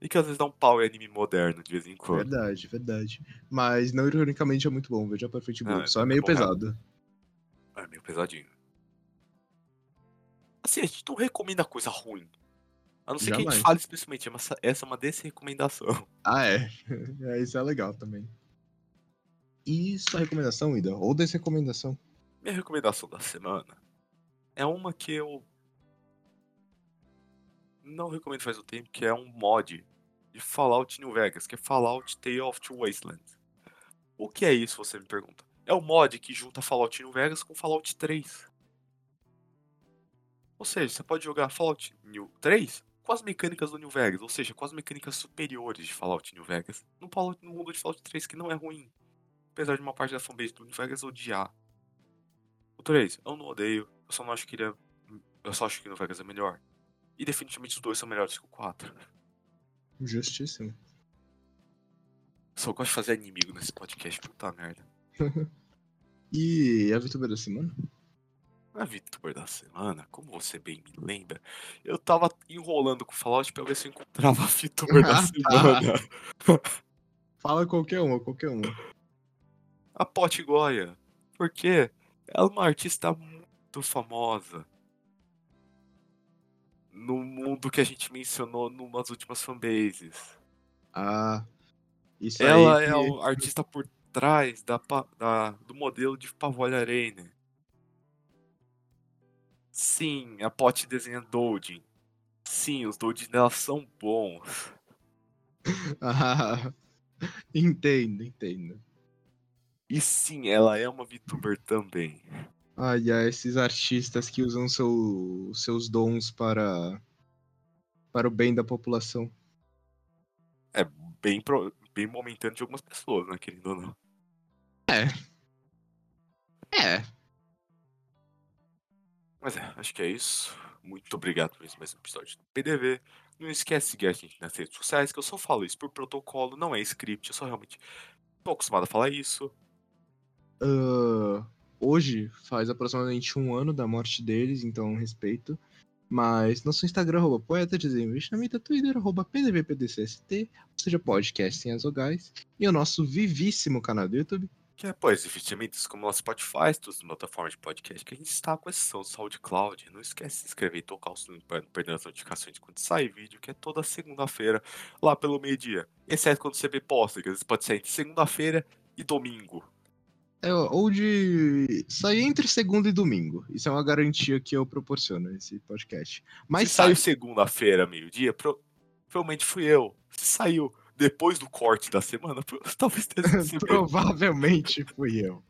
E que às vezes dá um pau em anime moderno de vez em quando. Verdade, verdade. Mas não ironicamente é muito bom, veja Perfect Blue. Ah, Só é é meio bom, pesado. É meio pesadinho. Assim, a gente não recomenda coisa ruim. A não ser que a Jamais. gente fale especialmente, mas essa é uma desrecomendação. Ah, é. é. Isso é legal também. E sua recomendação, Ida? Ou desrecomendação? Minha recomendação da semana é uma que eu não recomendo faz um tempo, que é um mod de Fallout New Vegas, que é Fallout Tale of Two Wastelands. O que é isso, você me pergunta? É o mod que junta Fallout New Vegas com Fallout 3. Ou seja, você pode jogar Fallout New 3 com as mecânicas do New Vegas, ou seja, com as mecânicas superiores de Fallout New Vegas, no, Fallout- no mundo de Fallout 3, que não é ruim. Apesar de uma parte da fanbase do New Vegas odiar. O 3, eu não odeio, eu só não acho que ele é. Eu só acho que o New Vegas é melhor. E definitivamente os dois são melhores que o 4. Justíssimo. Só gosto de fazer inimigo nesse podcast, puta merda. E a VTuber da semana? Na VTuber da semana, como você bem me lembra, eu tava enrolando com o Fallout pra ver se eu encontrava a VTuber da Ah, tá. semana. Fala qualquer uma, qualquer uma. A Pot Goya. Porque ela é uma artista muito famosa. No mundo que a gente mencionou numas últimas fanbases. Ah. Isso Ela aí é que- o artista por trás da, da- do modelo de Pavolha Arena. Sim, a Pot desenha Doujin. Sim, os Doujin dela são bons. Ah, entendo, entendo. E sim, ela é uma VTuber também. Ai, ai, esses artistas que usam seu- seus dons para para o bem da população. É bem, pro- bem momentâneo de algumas pessoas, né, querendo ou não. É. Mas é, acho que é isso. Muito obrigado por esse mais um episódio do PDV. Não esquece de seguir a gente nas redes sociais, que eu só falo isso por protocolo, não é script, eu só realmente tô acostumado a falar isso. Ah, hoje faz aproximadamente um ano da morte deles, então respeito. Mas nosso Instagram, arroba poeta de desinvestimento, Twitter, arroba pdvpdcst, ou seja, podcast sem as vogais. E o nosso vivíssimo canal do YouTube. Que é, pois, investimentos como o Spotify, todas as plataformas de podcast que a gente está com exceção do SoundCloud. Não esquece de se inscrever e tocar o sininho para não perder as notificações de quando sai vídeo, que é toda segunda-feira, lá pelo meio-dia. Exceto quando você vê posta, que às vezes pode sair entre segunda-feira e domingo. É, ou de sair entre segunda e domingo. Isso é uma garantia que eu proporciono esse podcast. Mas Se sai. saiu segunda-feira, meio-dia, pro- provavelmente fui eu. Se saiu depois do corte da semana, talvez tenha mesmo. Provavelmente fui eu.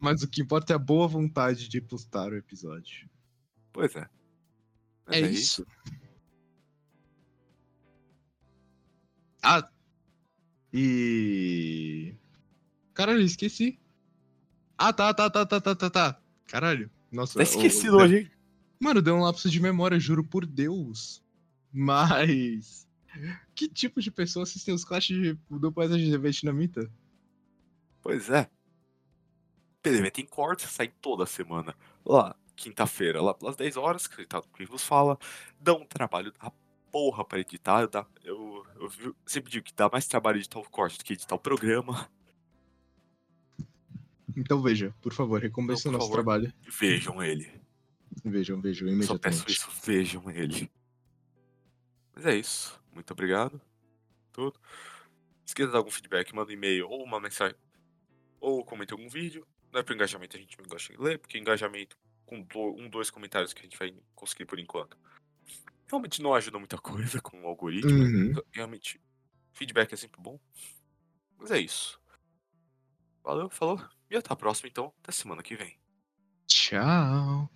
Mas o que importa é a boa vontade de postar o episódio. Pois é. Mas É, isso. Ah. E. Caralho, esqueci. Ah, tá, tá, tá, tá, tá, tá, tá. Caralho. Nossa. Tá esquecido o- hoje, hein? Mano, deu um lapso de memória, juro por Deus. Mas. Que tipo de pessoa assistem os clashes de- do de Vietnamita? Pois é. PDV tem cortes, sai toda semana. Lá, quinta-feira, lá pelas 10 horas, que tá quem vos fala. Dá um trabalho da porra pra editar. Dá, eu, eu vi- sempre digo que dá mais trabalho editar o corte do que editar o programa. Então veja, por favor, recompense Não, o nosso favor. trabalho. Vejam ele. Vejam, vejam, Só peço imediatamente. isso, vejam ele. Mas é isso. Muito obrigado. Tudo. Se quiser dar algum feedback, manda um e-mail ou uma mensagem. Ou comente algum vídeo. Não é pro engajamento, a gente não gosta de ler, porque engajamento com um, dois comentários que a gente vai conseguir por enquanto. Realmente não ajuda muita coisa com o algoritmo. Uhum. Realmente, feedback é sempre bom. Mas é isso. Valeu, falou. E até a próxima, então. Até semana que vem. Tchau.